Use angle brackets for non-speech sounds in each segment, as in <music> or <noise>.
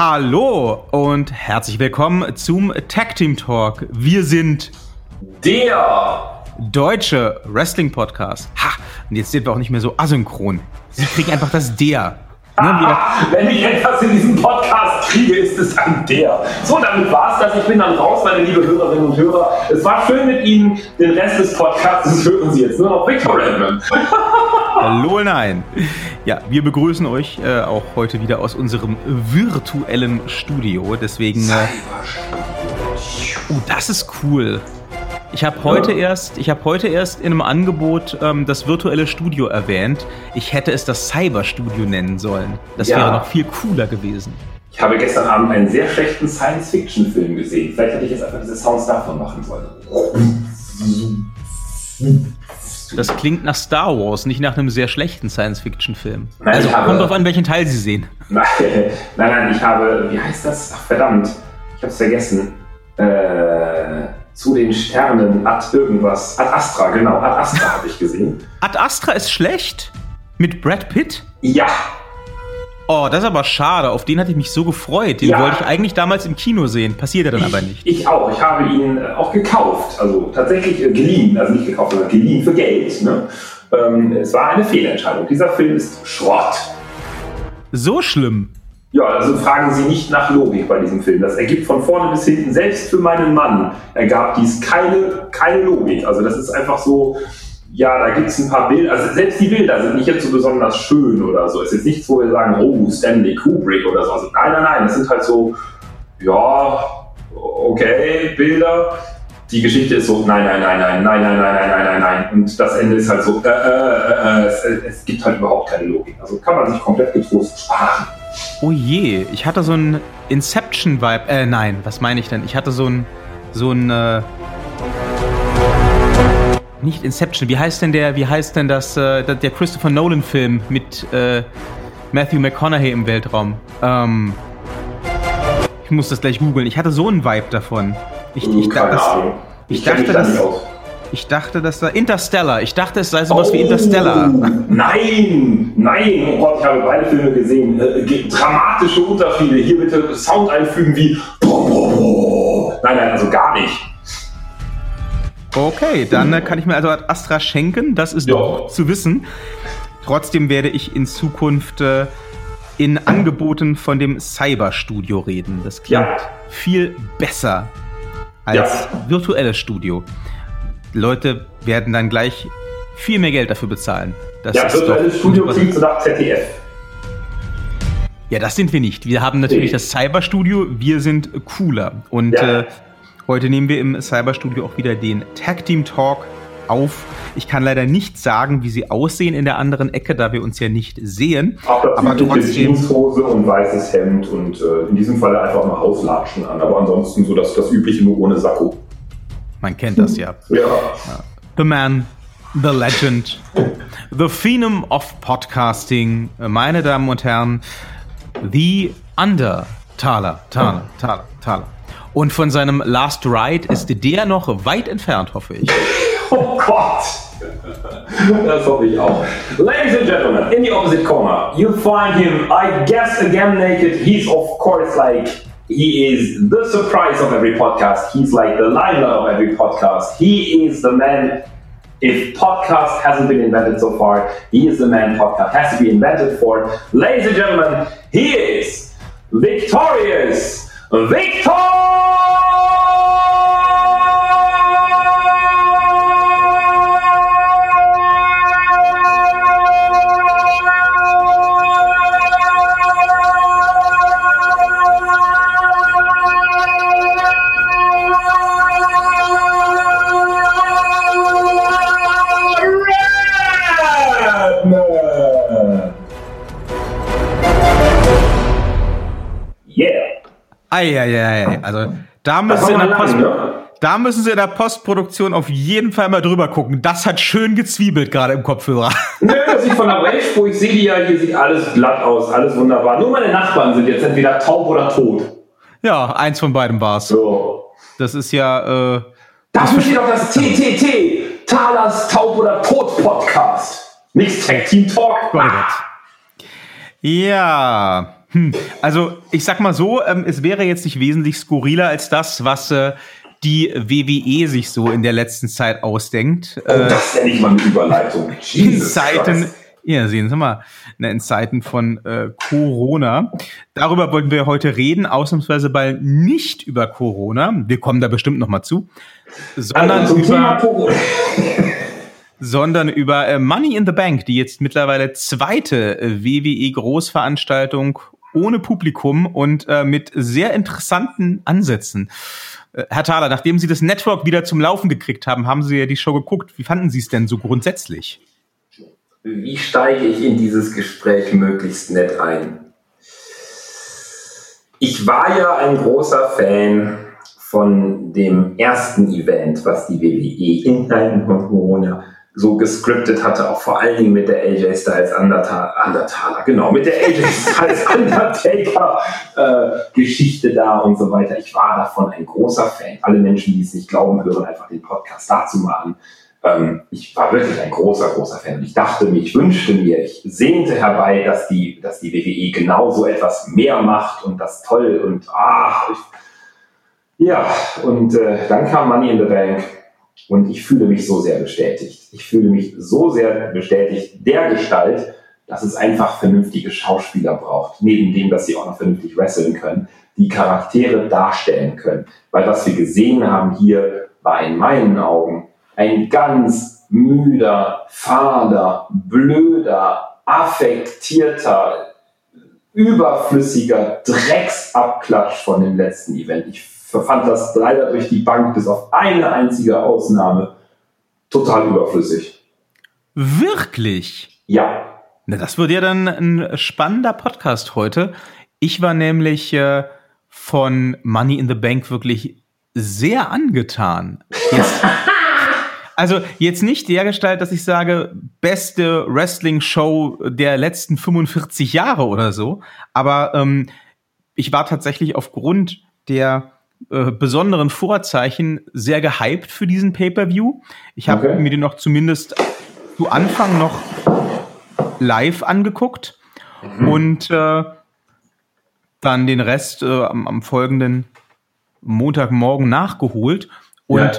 Hallo und herzlich willkommen zum Tag Team Talk. Wir sind der deutsche Wrestling Podcast. Ha, und jetzt sind wir auch nicht mehr so asynchron. Sie kriegen einfach das der. <laughs> Ah, wenn ich etwas in diesem Podcast kriege, ist es ein der. So, damit war's das. Ich bin dann raus, meine liebe Hörerinnen und Hörer. Es war schön mit Ihnen. Den Rest des Podcasts hören Sie jetzt nur noch Victor Redman. <laughs> Hallo, nein. Ja, wir begrüßen euch äh, auch heute wieder aus unserem virtuellen Studio. Deswegen. Äh, oh, das ist cool. Ich habe heute erst, ich habe heute erst in einem Angebot ähm, das virtuelle Studio erwähnt. Ich hätte es das Cyberstudio nennen sollen. Das ja. wäre noch viel cooler gewesen. Ich habe gestern Abend einen sehr schlechten Science-Fiction-Film gesehen. Vielleicht hätte ich jetzt einfach diese Sounds davon machen sollen. Das klingt nach Star Wars, nicht nach einem sehr schlechten Science-Fiction-Film. Also habe, kommt drauf an, welchen Teil Sie sehen. <laughs> Nein, nein, ich habe, wie heißt das? Ach, verdammt, ich habe es vergessen. Äh, zu den Sternen Ad irgendwas. Ad Astra, genau. Ad Astra habe ich gesehen. Ad Astra ist schlecht? Mit Brad Pitt? Ja. Oh, das ist aber schade. Auf den hatte ich mich so gefreut. Den ja. wollte ich eigentlich damals im Kino sehen. Passiert er dann ich, aber nicht. Ich auch. Ich habe ihn äh, auch gekauft. Also tatsächlich äh, geliehen. Also nicht gekauft, sondern geliehen für Geld. Ne? Ähm, es war eine Fehlentscheidung. Dieser Film ist Schrott. So schlimm? Ja, also fragen Sie nicht nach Logik bei diesem Film. Das ergibt von vorne bis hinten, selbst für meinen Mann, ergab dies keine, keine Logik. Also das ist einfach so, ja, da gibt es ein paar Bilder, also selbst die Bilder sind nicht jetzt so besonders schön oder so. Es ist jetzt nichts, wo wir sagen, oh, Stanley Kubrick oder so. Nein, nein, nein, das sind halt so, ja, okay, Bilder. Die Geschichte ist so, nein, nein, nein, nein, nein, nein, nein, nein, nein, nein, nein. Und das Ende ist halt so, äh, äh, äh, es, es gibt halt überhaupt keine Logik. Also kann man sich komplett getrost sparen. Oh je, ich hatte so ein Inception-Vibe. Äh, nein, was meine ich denn? Ich hatte so ein. So ein. Äh, nicht Inception, wie heißt denn der, wie heißt denn das, äh, der Christopher Nolan-Film mit äh, Matthew McConaughey im Weltraum? Ähm, ich muss das gleich googeln. Ich hatte so einen Vibe davon. Ich, ich, Keine das. Ich, ich dachte, das. Ich dachte, das war Interstellar. Ich dachte, es sei sowas oh, wie Interstellar. Nein, nein, oh Gott, ich habe beide Filme gesehen. Äh, dramatische Unterschiede. Hier bitte Sound einfügen wie. Nein, nein, also gar nicht. Okay, dann äh, kann ich mir also Astra schenken. Das ist doch zu wissen. Trotzdem werde ich in Zukunft äh, in Angeboten von dem Cyberstudio reden. Das klingt ja. viel besser als ja. virtuelles Studio. Leute werden dann gleich viel mehr Geld dafür bezahlen. Das ja, virtuelles Studio klingt so nach ZDF. Ja, das sind wir nicht. Wir haben natürlich nee. das Cyberstudio, wir sind cooler. Und ja. äh, heute nehmen wir im Cyberstudio auch wieder den Tag Team Talk auf. Ich kann leider nicht sagen, wie sie aussehen in der anderen Ecke, da wir uns ja nicht sehen. Aber, trotzdem. Jeanshose und weißes Hemd und äh, in diesem Fall einfach mal Hauslatschen an. Aber ansonsten so das, das übliche nur ohne Sakko. Man kennt das ja. <laughs> ja. The Man, The Legend, The Phenom of Podcasting, meine Damen und Herren, The Under Thaler, Thaler, Thaler, Thaler. Und von seinem Last Ride ist der noch weit entfernt, hoffe ich. <laughs> Oh Gott! Das hoffe ich auch. Ladies and gentlemen, in the opposite corner, you find him, I guess, again naked. He's, of course, like He is the surprise of every podcast. He's like the limelight of every podcast. He is the man. If podcast hasn't been invented so far, he is the man podcast has to be invented for. Ladies and gentlemen, he is victorious Victor! Eieiei. Also da müssen, Sie in der Post, ne? da müssen Sie in der Postproduktion auf jeden Fall mal drüber gucken. Das hat schön gezwiebelt gerade im Kopfhörer. <laughs> Nö, das sieht von der Wave, wo ich sehe ja, hier sieht alles glatt aus, alles wunderbar. Nur meine Nachbarn sind jetzt entweder taub oder tot. Ja, eins von beiden war's. So. Das ist ja. Äh, Dafür steht auch das TTT, Talas Taub oder Tot Podcast. Nichts Tag Team Talk. Gott, Gott. Ja. Hm, also ich sag mal so, ähm, es wäre jetzt nicht wesentlich skurriler als das, was äh, die WWE sich so in der letzten Zeit ausdenkt. Oh, das ist ja nicht mal eine Überleitung. In Zeiten, ja, sehen Sie mal, ne, in Zeiten von äh, Corona. Darüber wollten wir heute reden, ausnahmsweise bald nicht über Corona. Wir kommen da bestimmt noch mal zu, sondern also über <laughs> sondern über äh, Money in the Bank, die jetzt mittlerweile zweite äh, WWE Großveranstaltung ohne Publikum und äh, mit sehr interessanten Ansätzen. Äh, Herr Thaler, nachdem Sie das Network wieder zum Laufen gekriegt haben, haben Sie ja die Show geguckt. Wie fanden Sie es denn so grundsätzlich? Wie steige ich in dieses Gespräch möglichst nett ein? Ich war ja ein großer Fan von dem ersten Event, was die WWE in Zeiten von Corona so gescriptet hatte, auch vor allen Dingen mit der AJ Styles Undertaler, Undertaler genau, mit der AJ <laughs> Styles Undertaker äh, Geschichte da und so weiter. Ich war davon ein großer Fan. Alle Menschen, die es nicht glauben, hören einfach den Podcast dazu mal an. Ähm, ich war wirklich ein großer, großer Fan. Und ich dachte mir, ich wünschte mir, ich sehnte herbei, dass die, dass die WWE genauso etwas mehr macht und das toll und ach, ich, ja, und äh, dann kam Money in the Bank und ich fühle mich so sehr bestätigt. Ich fühle mich so sehr bestätigt der Gestalt, dass es einfach vernünftige Schauspieler braucht, neben dem, dass sie auch noch vernünftig wresteln können, die Charaktere darstellen können. Weil was wir gesehen haben hier, war in meinen Augen ein ganz müder, fader, blöder, affektierter, überflüssiger Drecksabklatsch von dem letzten Event. Ich verfand das leider durch die Bank bis auf eine einzige Ausnahme total überflüssig. Wirklich? Ja. Na, das wird ja dann ein spannender Podcast heute. Ich war nämlich äh, von Money in the Bank wirklich sehr angetan. Jetzt, <laughs> also jetzt nicht der Gestalt, dass ich sage, beste Wrestling-Show der letzten 45 Jahre oder so, aber ähm, ich war tatsächlich aufgrund der äh, besonderen Vorzeichen sehr gehypt für diesen Pay-per-View. Ich habe okay. mir den noch zumindest zu Anfang noch live angeguckt mhm. und äh, dann den Rest äh, am, am, folgenden Montagmorgen nachgeholt und ja.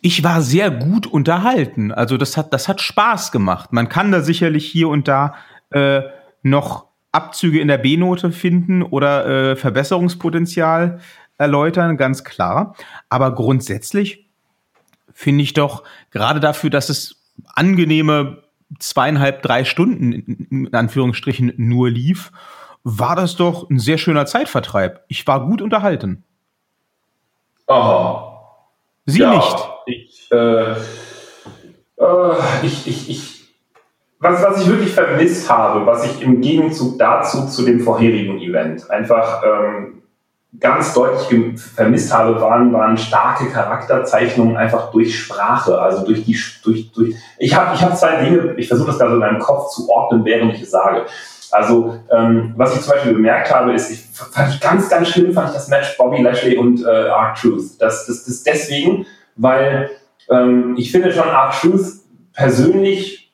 ich war sehr gut unterhalten. Also das hat das hat Spaß gemacht. Man kann da sicherlich hier und da äh, noch Abzüge in der B-Note finden oder äh, Verbesserungspotenzial erläutern, ganz klar. Aber grundsätzlich finde ich doch gerade dafür, dass es angenehme zweieinhalb, drei Stunden in Anführungsstrichen nur lief, war das doch ein sehr schöner Zeitvertreib. Ich war gut unterhalten. Oh. Sie ja, nicht. Ich, äh, äh, ich, ich, ich, was, was ich wirklich vermisst habe, was ich im Gegenzug dazu zu dem vorherigen Event einfach ähm, ganz deutlich vermisst habe, waren, waren starke Charakterzeichnungen einfach durch Sprache, also durch die, durch, durch, ich habe ich hab zwei Dinge, ich versuche das gerade in meinem Kopf zu ordnen, während ich es sage. Also, ähm, was ich zum Beispiel bemerkt habe, ist, ich fand ganz, ganz schlimm, fand ich das Match Bobby Lashley und äh, Art Truth. Das, das, das deswegen, weil ähm, ich finde schon Art Truth persönlich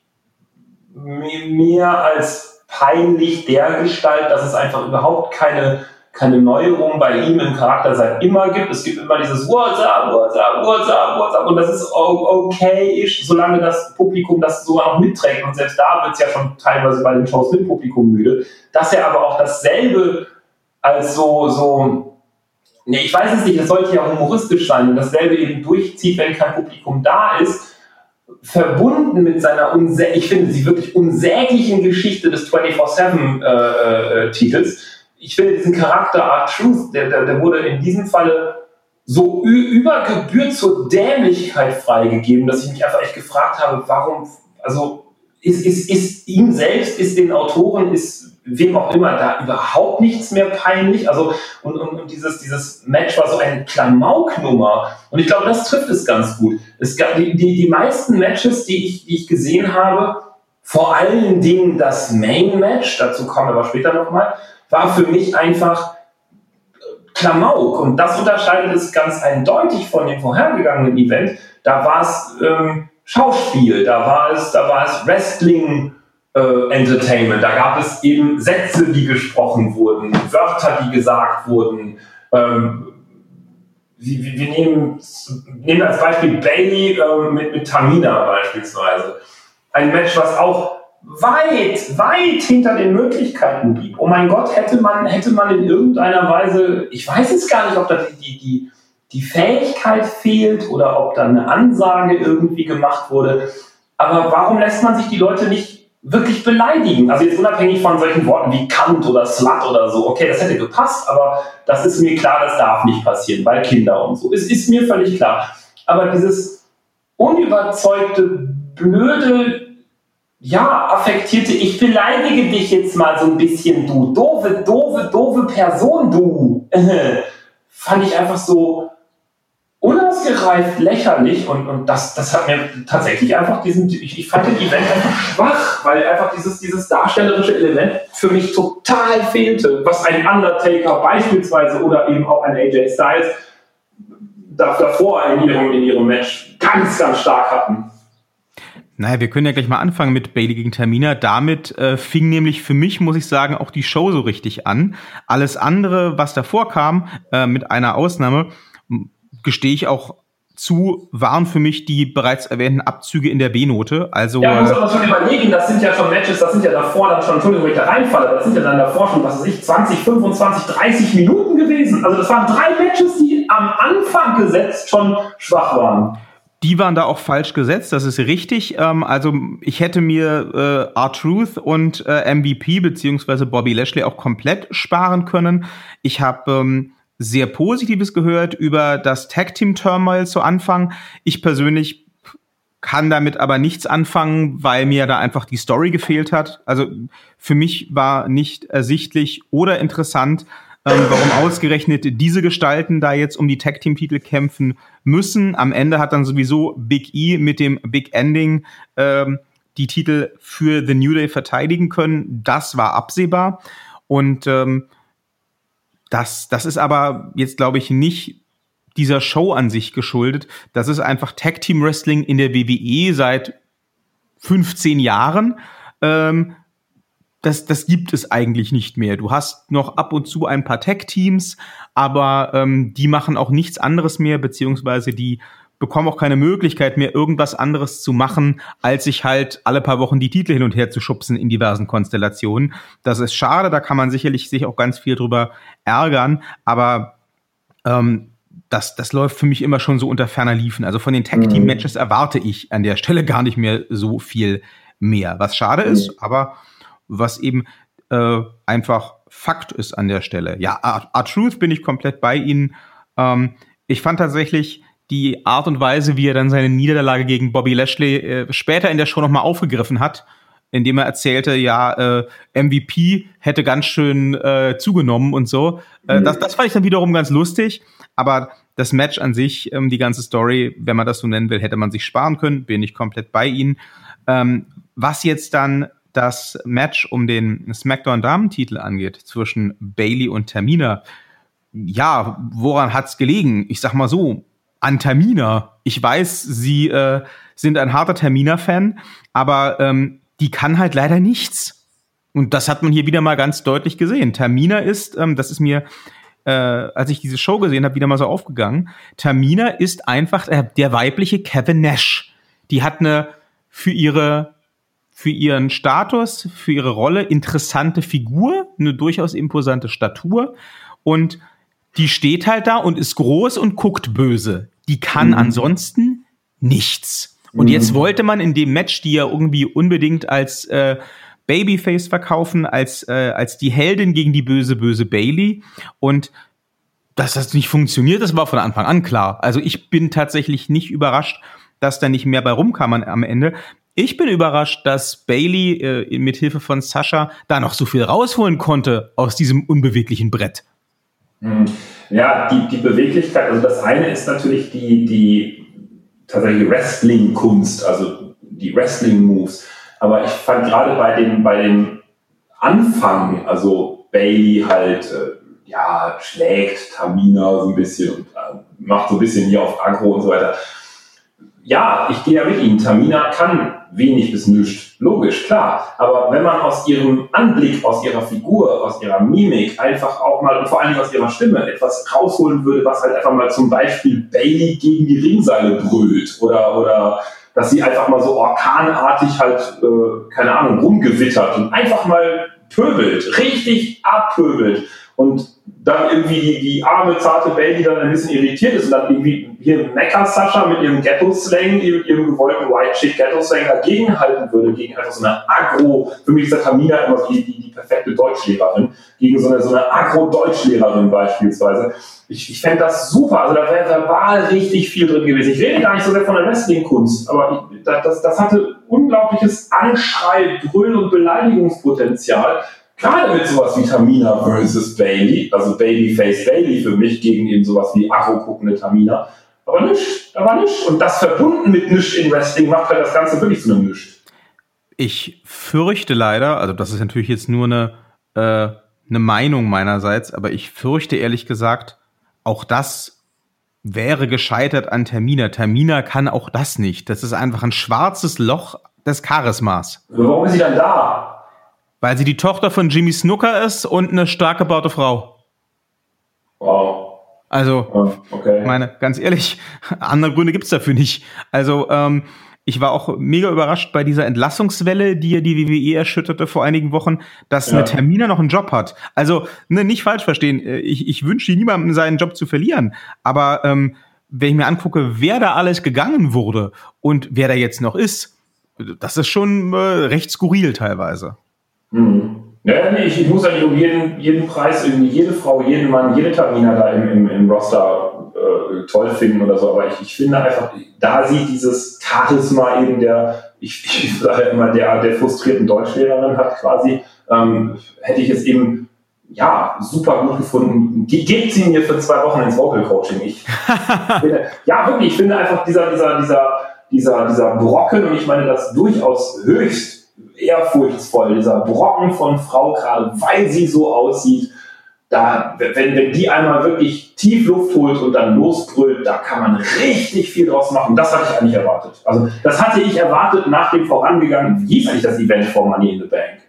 mehr als peinlich der Gestalt, dass es einfach überhaupt keine keine Neuerung bei ihm im Charakter seit immer gibt. Es gibt immer dieses What's up, what's up, what's up, what's up. Und das ist okay, solange das Publikum das so auch mitträgt. Und selbst da wird es ja schon teilweise bei den Shows mit Publikum müde, dass er aber auch dasselbe als so, so, nee, ich weiß es nicht, es sollte ja humoristisch sein dasselbe eben durchzieht, wenn kein Publikum da ist, verbunden mit seiner, ich finde sie wirklich unsäglichen Geschichte des 24-7-Titels, äh, äh, ich finde diesen Charakter Art Truth, der, der, der wurde in diesem Falle so über Gebühr zur Dämlichkeit freigegeben, dass ich mich einfach echt gefragt habe, warum, also ist, ist, ist ihm selbst, ist den Autoren, ist wem auch immer da überhaupt nichts mehr peinlich. Also, und, und, und dieses, dieses Match war so eine Klamauknummer. Und ich glaube, das trifft es ganz gut. Es gab die, die, die meisten Matches, die ich, die ich gesehen habe, vor allen Dingen das Main Match, dazu kommen wir aber später nochmal, war für mich einfach Klamauk. Und das unterscheidet es ganz eindeutig von dem vorhergegangenen Event. Da war es ähm, Schauspiel, da war es, da war es Wrestling äh, Entertainment. Da gab es eben Sätze, die gesprochen wurden, Wörter, die gesagt wurden. Ähm, wir, wir nehmen, nehmen als Beispiel Bailey äh, mit, mit Tamina beispielsweise. Ein Match, was auch weit, weit hinter den Möglichkeiten blieb. Oh mein Gott, hätte man, hätte man in irgendeiner Weise, ich weiß es gar nicht, ob da die, die, die Fähigkeit fehlt oder ob da eine Ansage irgendwie gemacht wurde. Aber warum lässt man sich die Leute nicht wirklich beleidigen? Also jetzt unabhängig von solchen Worten wie Kant oder Slut oder so. Okay, das hätte gepasst, aber das ist mir klar, das darf nicht passieren, weil Kinder und so. Es ist mir völlig klar. Aber dieses unüberzeugte, blöde, ja, affektierte, ich beleidige dich jetzt mal so ein bisschen, du doofe, doofe, doofe Person, du. <laughs> Fand ich einfach so, unausgereift, lächerlich und, und das, das hat mir tatsächlich einfach diesen, ich, ich fand den Event einfach schwach, weil einfach dieses, dieses darstellerische Element für mich total fehlte, was ein Undertaker beispielsweise oder eben auch ein AJ Styles davor in ihrem, in ihrem Match ganz, ganz stark hatten. Naja, wir können ja gleich mal anfangen mit Bailey gegen Tamina. Damit äh, fing nämlich für mich, muss ich sagen, auch die Show so richtig an. Alles andere, was davor kam, äh, mit einer Ausnahme, gestehe ich auch zu, waren für mich die bereits erwähnten Abzüge in der B-Note. Also, ja, man muss aber schon überlegen, das sind ja schon Matches, das sind ja davor dann schon, Entschuldigung, wenn ich da reinfalle, das sind ja dann davor schon, was weiß ich, 20, 25, 30 Minuten gewesen. Also das waren drei Matches, die am Anfang gesetzt schon schwach waren. Die waren da auch falsch gesetzt, das ist richtig. Ähm, also ich hätte mir äh, R-Truth und äh, MVP beziehungsweise Bobby Lashley auch komplett sparen können. Ich habe ähm, sehr Positives gehört über das Tag Team Turmoil zu Anfang. Ich persönlich kann damit aber nichts anfangen, weil mir da einfach die Story gefehlt hat. Also für mich war nicht ersichtlich oder interessant, ähm, warum ausgerechnet diese Gestalten da jetzt um die Tag Team Titel kämpfen müssen. Am Ende hat dann sowieso Big E mit dem Big Ending ähm, die Titel für The New Day verteidigen können. Das war absehbar und ähm, das, das ist aber jetzt, glaube ich, nicht dieser Show an sich geschuldet. Das ist einfach Tag Team Wrestling in der WWE seit 15 Jahren. Ähm, das, das gibt es eigentlich nicht mehr. Du hast noch ab und zu ein paar Tag-Teams, aber ähm, die machen auch nichts anderes mehr, beziehungsweise die bekomme auch keine Möglichkeit mehr, irgendwas anderes zu machen, als sich halt alle paar Wochen die Titel hin und her zu schubsen in diversen Konstellationen. Das ist schade, da kann man sicherlich sich auch ganz viel drüber ärgern, aber ähm, das, das läuft für mich immer schon so unter ferner Liefen. Also von den Tag-Team-Matches erwarte ich an der Stelle gar nicht mehr so viel mehr. Was schade ist, mhm. aber was eben äh, einfach Fakt ist an der Stelle. Ja, R-Truth bin ich komplett bei Ihnen. Ähm, ich fand tatsächlich, die Art und Weise, wie er dann seine Niederlage gegen Bobby Lashley äh, später in der Show nochmal aufgegriffen hat, indem er erzählte, ja, äh, MVP hätte ganz schön äh, zugenommen und so. Äh, mhm. das, das fand ich dann wiederum ganz lustig, aber das Match an sich, ähm, die ganze Story, wenn man das so nennen will, hätte man sich sparen können, bin ich komplett bei Ihnen. Ähm, was jetzt dann das Match um den SmackDown-Damentitel angeht zwischen Bailey und Tamina, ja, woran hat's gelegen? Ich sag mal so, an Termina. Ich weiß, Sie äh, sind ein harter Termina-Fan, aber ähm, die kann halt leider nichts. Und das hat man hier wieder mal ganz deutlich gesehen. Termina ist, ähm, das ist mir, äh, als ich diese Show gesehen habe, wieder mal so aufgegangen. Termina ist einfach äh, der weibliche Kevin Nash. Die hat eine für ihre für ihren Status, für ihre Rolle interessante Figur, eine durchaus imposante Statur und die steht halt da und ist groß und guckt böse die kann mhm. ansonsten nichts. Und mhm. jetzt wollte man in dem Match, die ja irgendwie unbedingt als äh, Babyface verkaufen, als, äh, als die Heldin gegen die böse, böse Bailey. Und dass das nicht funktioniert, das war von Anfang an klar. Also ich bin tatsächlich nicht überrascht, dass da nicht mehr bei rumkam am Ende. Ich bin überrascht, dass Bailey äh, mit Hilfe von Sascha da noch so viel rausholen konnte aus diesem unbeweglichen Brett. Mhm. Ja, die, die Beweglichkeit, also das eine ist natürlich die, die tatsächlich Wrestling-Kunst, also die Wrestling-Moves. Aber ich fand gerade bei dem, bei dem Anfang, also Bailey halt, äh, ja, schlägt Tamina so ein bisschen und äh, macht so ein bisschen hier auf Agro und so weiter. Ja, ich gehe ja mit Ihnen. Tamina kann wenig bis nichts. Logisch, klar. Aber wenn man aus ihrem Anblick, aus ihrer Figur, aus ihrer Mimik einfach auch mal und vor allem aus ihrer Stimme etwas rausholen würde, was halt einfach mal zum Beispiel Bailey gegen die Ringseile brüllt oder, oder dass sie einfach mal so orkanartig halt, äh, keine Ahnung, rumgewittert und einfach mal pöbelt, richtig abpöbelt und dann irgendwie die, die arme, zarte Baby dann ein bisschen irritiert ist und dann irgendwie hier Mecha Sascha mit ihrem Ghetto-Slang, ihrem, ihrem gewollten White Chick Ghetto-Slang dagegenhalten würde, gegen einfach so eine Agro, für mich ist der Tamina immer die, die, die perfekte Deutschlehrerin, gegen so eine, so eine Agro-Deutschlehrerin beispielsweise. Ich, ich fände das super, also da wäre verbal richtig viel drin gewesen. Ich rede gar nicht so sehr von der Wrestling-Kunst, aber ich, das, das hatte unglaubliches Anschrei, Brüll- und Beleidigungspotenzial Gerade mit sowas wie Tamina versus Bailey, also Babyface Bailey für mich gegen eben sowas wie Akku guckende Tamina. Aber nichts, da war nichts. Und das verbunden mit nichts in Wrestling macht halt das Ganze wirklich zu einem nichts. Ich fürchte leider, also das ist natürlich jetzt nur eine, äh, eine Meinung meinerseits, aber ich fürchte ehrlich gesagt, auch das wäre gescheitert an Termina. Termina kann auch das nicht. Das ist einfach ein schwarzes Loch des Charismas. Warum ist sie dann da? Weil sie die Tochter von Jimmy Snooker ist und eine stark gebaute Frau. Wow. Also, okay. meine, ganz ehrlich, <laughs> andere Gründe gibt's dafür nicht. Also, ähm, ich war auch mega überrascht bei dieser Entlassungswelle, die die WWE erschütterte vor einigen Wochen, dass ja. eine Termina noch einen Job hat. Also, ne, nicht falsch verstehen. Ich, ich wünsche niemandem seinen Job zu verlieren. Aber ähm, wenn ich mir angucke, wer da alles gegangen wurde und wer da jetzt noch ist, das ist schon äh, recht skurril teilweise. Mhm. Ja, nee, ich, ich, muss ja nicht um jeden, jeden Preis irgendwie jede Frau, jeden Mann, jede Tamina da im, im, im Roster äh, toll finden oder so, aber ich, ich finde einfach, da sieht dieses Charisma eben der, ich, <laughs> ich sage ja immer, der, der frustrierten Deutschlehrerin hat quasi, ähm, hätte ich es eben ja, super gut gefunden. Ge gebt sie mir für zwei Wochen ins Vocal Coaching. Ich <laughs> finde, ja, wirklich, ich finde einfach dieser, dieser, dieser, dieser, dieser Brocken, und ich meine das durchaus höchst ehrfurchtsvoll, dieser Brocken von Frau, gerade weil sie so aussieht. Da, wenn, wenn die einmal wirklich tief Luft holt und dann losbrüllt, da kann man richtig viel draus machen. Das hatte ich eigentlich erwartet. Also, das hatte ich erwartet nach dem vorangegangenen, wie hieß eigentlich das Event vor Money in the Bank?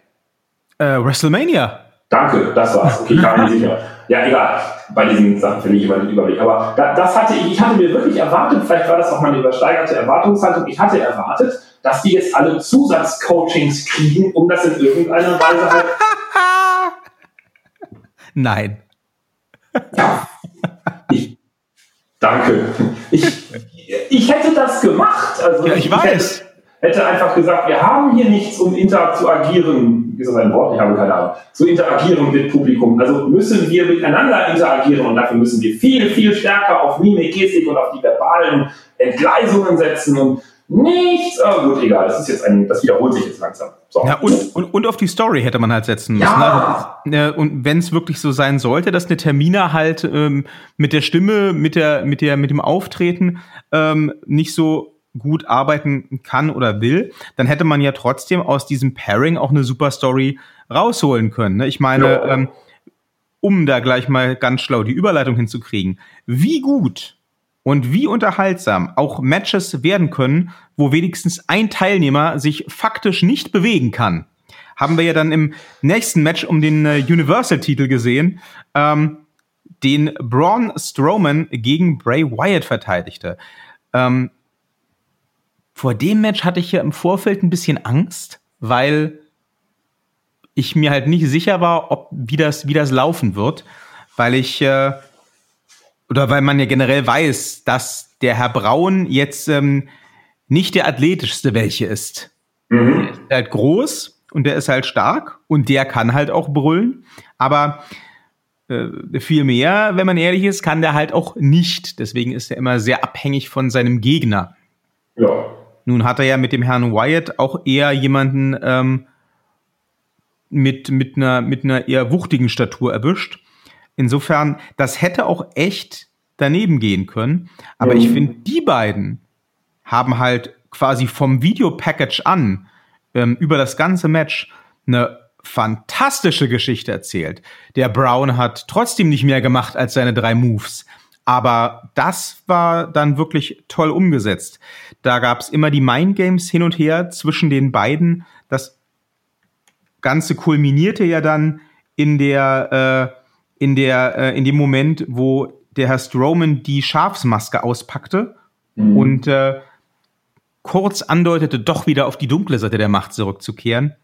Äh, WrestleMania. Danke, das war's. Okay, ich war mir sicher. Ja, egal. Bei diesen Sachen finde ich immer den Überblick. Aber da, das hatte ich, ich hatte mir wirklich erwartet, vielleicht war das auch meine übersteigerte Erwartungshaltung, ich hatte erwartet, dass die jetzt alle Zusatzcoachings kriegen, um das in irgendeiner Weise halt. Nein. Ja. Ich, danke. Ich, ich hätte das gemacht. Also ja, ich, ich weiß. Hätte, hätte einfach gesagt, wir haben hier nichts, um inter zu agieren. Ist das ein Wort? Ich habe keine Ahnung. Zu interagieren mit Publikum. Also müssen wir miteinander interagieren und dafür müssen wir viel, viel stärker auf Mimik, Gestik und auf die verbalen Entgleisungen setzen und nichts. Aber gut, egal. Das ist jetzt ein, das wiederholt sich jetzt langsam. So. Ja, und, und, und auf die Story hätte man halt setzen müssen. Ja. Also, und wenn es wirklich so sein sollte, dass eine Termina halt ähm, mit der Stimme, mit der, mit der, mit dem Auftreten ähm, nicht so gut arbeiten kann oder will, dann hätte man ja trotzdem aus diesem Pairing auch eine super Story rausholen können. Ne? Ich meine, ja. ähm, um da gleich mal ganz schlau die Überleitung hinzukriegen, wie gut und wie unterhaltsam auch Matches werden können, wo wenigstens ein Teilnehmer sich faktisch nicht bewegen kann. Haben wir ja dann im nächsten Match um den äh, Universal-Titel gesehen, ähm, den Braun Strowman gegen Bray Wyatt verteidigte. Ähm, vor dem Match hatte ich ja im Vorfeld ein bisschen Angst, weil ich mir halt nicht sicher war, ob wie das, wie das laufen wird, weil ich äh, oder weil man ja generell weiß, dass der Herr Braun jetzt ähm, nicht der athletischste welche ist. Mhm. Der ist halt groß und der ist halt stark und der kann halt auch brüllen, aber äh, viel mehr, wenn man ehrlich ist, kann der halt auch nicht. Deswegen ist er immer sehr abhängig von seinem Gegner. Ja. Nun hat er ja mit dem Herrn Wyatt auch eher jemanden ähm, mit, mit, einer, mit einer eher wuchtigen Statur erwischt. Insofern, das hätte auch echt daneben gehen können. Aber mhm. ich finde, die beiden haben halt quasi vom Videopackage an ähm, über das ganze Match eine fantastische Geschichte erzählt. Der Brown hat trotzdem nicht mehr gemacht als seine drei Moves. Aber das war dann wirklich toll umgesetzt. Da gab es immer die Mind Games hin und her zwischen den beiden. Das Ganze kulminierte ja dann in der, äh, in der, äh, in dem Moment, wo der Herr Strowman die Schafsmaske auspackte mhm. und äh, kurz andeutete, doch wieder auf die dunkle Seite der Macht zurückzukehren,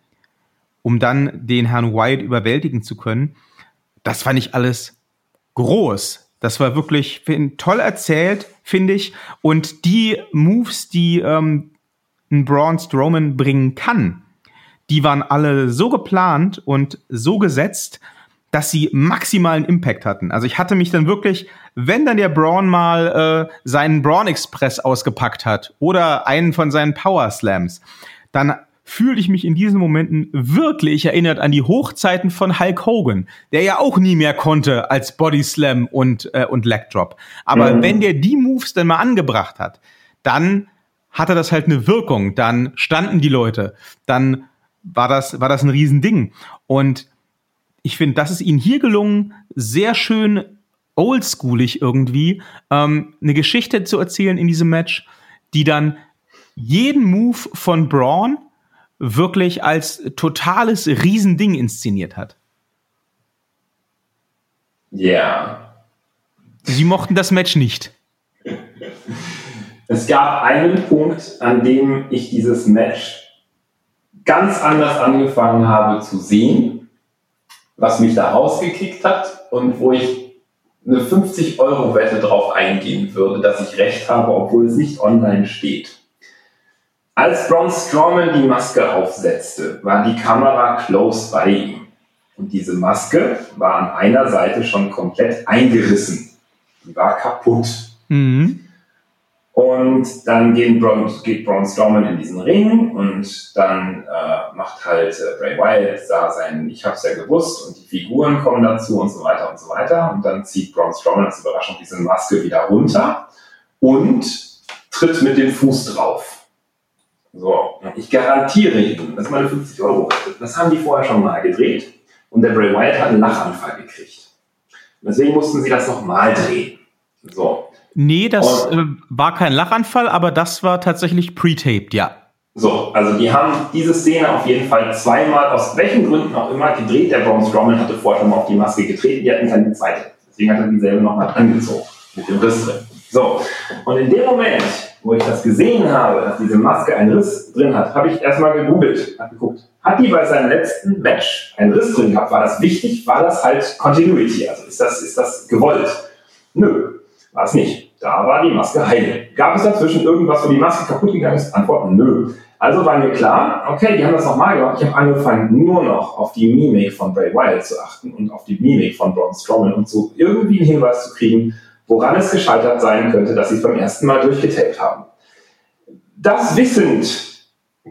um dann den Herrn Wyatt überwältigen zu können. Das fand ich alles groß. Das war wirklich toll erzählt, finde ich. Und die Moves, die ähm, ein Braun Strowman bringen kann, die waren alle so geplant und so gesetzt, dass sie maximalen Impact hatten. Also ich hatte mich dann wirklich, wenn dann der Braun mal äh, seinen Braun Express ausgepackt hat oder einen von seinen Power Slams, dann fühle ich mich in diesen Momenten wirklich erinnert an die Hochzeiten von Hulk Hogan, der ja auch nie mehr konnte als Body Slam und, äh, und Leg Drop. Aber mhm. wenn der die Moves dann mal angebracht hat, dann hatte das halt eine Wirkung. Dann standen die Leute. Dann war das, war das ein Riesending. Und ich finde, das ist ihnen hier gelungen, sehr schön oldschoolig irgendwie, ähm, eine Geschichte zu erzählen in diesem Match, die dann jeden Move von Braun wirklich als totales Riesending inszeniert hat. Ja. Sie mochten das Match nicht. Es gab einen Punkt, an dem ich dieses Match ganz anders angefangen habe zu sehen, was mich da rausgekickt hat und wo ich eine 50-Euro-Wette drauf eingehen würde, dass ich recht habe, obwohl es nicht online steht. Als Braun Strowman die Maske aufsetzte, war die Kamera close bei ihm. Und diese Maske war an einer Seite schon komplett eingerissen. Die war kaputt. Mhm. Und dann geht Braun, geht Braun Strowman in diesen Ring und dann äh, macht halt äh, Bray Wyatt da sein Ich hab's ja gewusst und die Figuren kommen dazu und so weiter und so weiter. Und dann zieht Braun Strowman als Überraschung diese Maske wieder runter und tritt mit dem Fuß drauf. So, ich garantiere Ihnen, dass meine 50 Euro Das haben die vorher schon mal gedreht und der Bray Wyatt hat einen Lachanfall gekriegt. deswegen mussten sie das nochmal drehen. So. Nee, das und, äh, war kein Lachanfall, aber das war tatsächlich pre-taped, ja. So, also die haben diese Szene auf jeden Fall zweimal, aus welchen Gründen auch immer, gedreht. Der Braun Strowman hatte vorher schon mal auf die Maske getreten, die hatten keine zweite. Deswegen hat er dieselbe nochmal angezogen, mit dem Riss drin. So, und in dem Moment, wo ich das gesehen habe, dass diese Maske einen Riss drin hat, habe ich erstmal gegoogelt, habe geguckt. Hat die bei seinem letzten Match einen Riss drin gehabt? War das wichtig? War das halt Continuity? Also ist das, ist das gewollt? Nö, war es nicht. Da war die Maske heil. Gab es dazwischen irgendwas, wo die Maske kaputt gegangen ist? Antwort nö. Also war mir klar, okay, die haben das nochmal gemacht. Ich habe angefangen, nur noch auf die Mimik von Bray Wyatt zu achten und auf die Mimik von Braun Strowman und so irgendwie einen Hinweis zu kriegen, woran es gescheitert sein könnte, dass sie es beim ersten Mal durchgetaped haben. Das wissend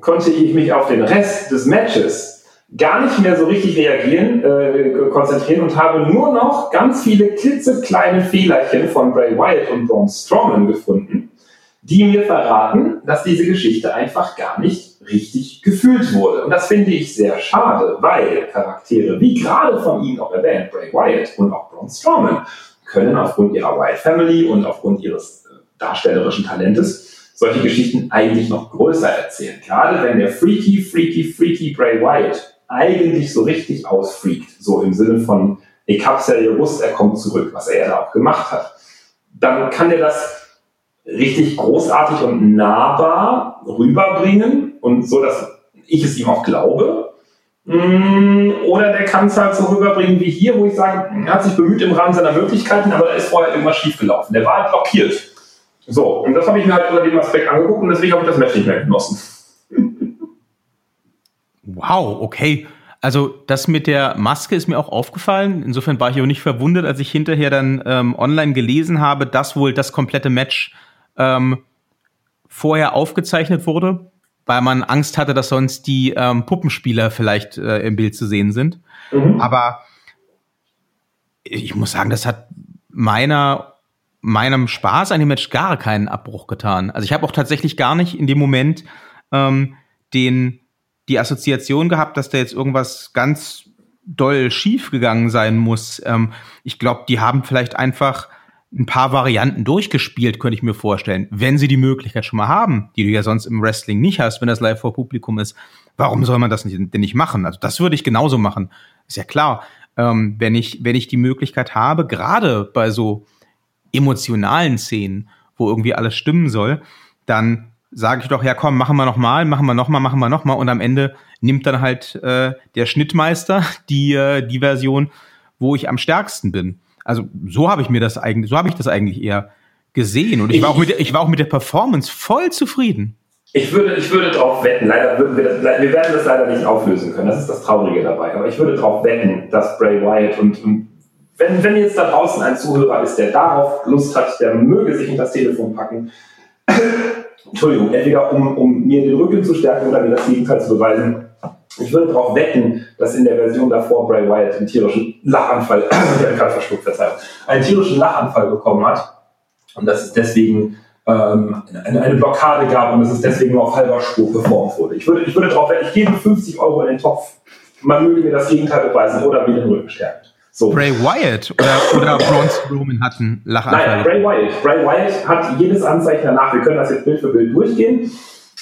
konnte ich mich auf den Rest des Matches gar nicht mehr so richtig reagieren, äh, konzentrieren und habe nur noch ganz viele klitzekleine Fehlerchen von Bray Wyatt und Braun Strowman gefunden, die mir verraten, dass diese Geschichte einfach gar nicht richtig gefühlt wurde. Und das finde ich sehr schade, weil Charaktere, wie gerade von Ihnen auch erwähnt, Bray Wyatt und auch Braun Strowman, können aufgrund ihrer White Family und aufgrund ihres äh, darstellerischen Talentes solche Geschichten eigentlich noch größer erzählen. Gerade wenn der freaky, freaky, freaky Bray Wyatt eigentlich so richtig ausfreakt, so im Sinne von, ich hab's ja gewusst, er kommt zurück, was er ja auch gemacht hat, dann kann er das richtig großartig und nahbar rüberbringen und so, dass ich es ihm auch glaube oder der kann es halt so rüberbringen wie hier, wo ich sage, er hat sich bemüht im Rahmen seiner Möglichkeiten, aber da ist vorher irgendwas schiefgelaufen. Der war halt blockiert. So, und das habe ich mir halt unter dem Aspekt angeguckt und deswegen habe ich das Match nicht mehr genossen. Wow, okay. Also das mit der Maske ist mir auch aufgefallen. Insofern war ich auch nicht verwundert, als ich hinterher dann ähm, online gelesen habe, dass wohl das komplette Match ähm, vorher aufgezeichnet wurde weil man Angst hatte, dass sonst die ähm, Puppenspieler vielleicht äh, im Bild zu sehen sind. Mhm. Aber ich muss sagen, das hat meiner meinem Spaß an dem Match gar keinen Abbruch getan. Also ich habe auch tatsächlich gar nicht in dem Moment ähm, den die Assoziation gehabt, dass da jetzt irgendwas ganz doll schief gegangen sein muss. Ähm, ich glaube, die haben vielleicht einfach ein paar Varianten durchgespielt, könnte ich mir vorstellen, wenn sie die Möglichkeit schon mal haben, die du ja sonst im Wrestling nicht hast, wenn das live vor Publikum ist. Warum soll man das denn nicht machen? Also das würde ich genauso machen. Ist ja klar. Ähm, wenn ich, wenn ich die Möglichkeit habe, gerade bei so emotionalen Szenen, wo irgendwie alles stimmen soll, dann sage ich doch, ja komm, machen wir noch mal, machen wir noch mal, machen wir noch mal und am Ende nimmt dann halt äh, der Schnittmeister <laughs> die äh, die Version, wo ich am stärksten bin. Also so habe ich mir das eigentlich, so habe ich das eigentlich eher gesehen. Und ich war auch mit, ich war auch mit der Performance voll zufrieden. Ich würde, ich würde darauf wetten, leider würden wir das, wir werden das leider nicht auflösen können, das ist das Traurige dabei, aber ich würde darauf wetten, dass Bray Wyatt und, und wenn, wenn jetzt da draußen ein Zuhörer ist, der darauf Lust hat, der möge sich in das Telefon packen, <coughs> Entschuldigung, entweder um, um mir den Rücken zu stärken oder mir das Gegenteil zu beweisen, ich würde darauf wetten, dass in der Version davor Bray Wyatt einen tierischen Lachanfall, <coughs> gerade verschluckt, Verzeihung, einen tierischen Lachanfall bekommen hat. Und dass es deswegen ähm, eine, eine, Blockade gab und dass es deswegen nur auf halber Spur performt wurde. Ich würde, ich würde darauf wetten, ich gebe 50 Euro in den Topf. Man möge mir das Gegenteil beweisen oder mir den Rücken stärken. So. Bray Wyatt oder, oder Braun Strowman hatten Lachanfall. Nein, Bray Wyatt. Bray Wyatt hat jedes Anzeichen danach. Wir können das jetzt Bild für Bild durchgehen.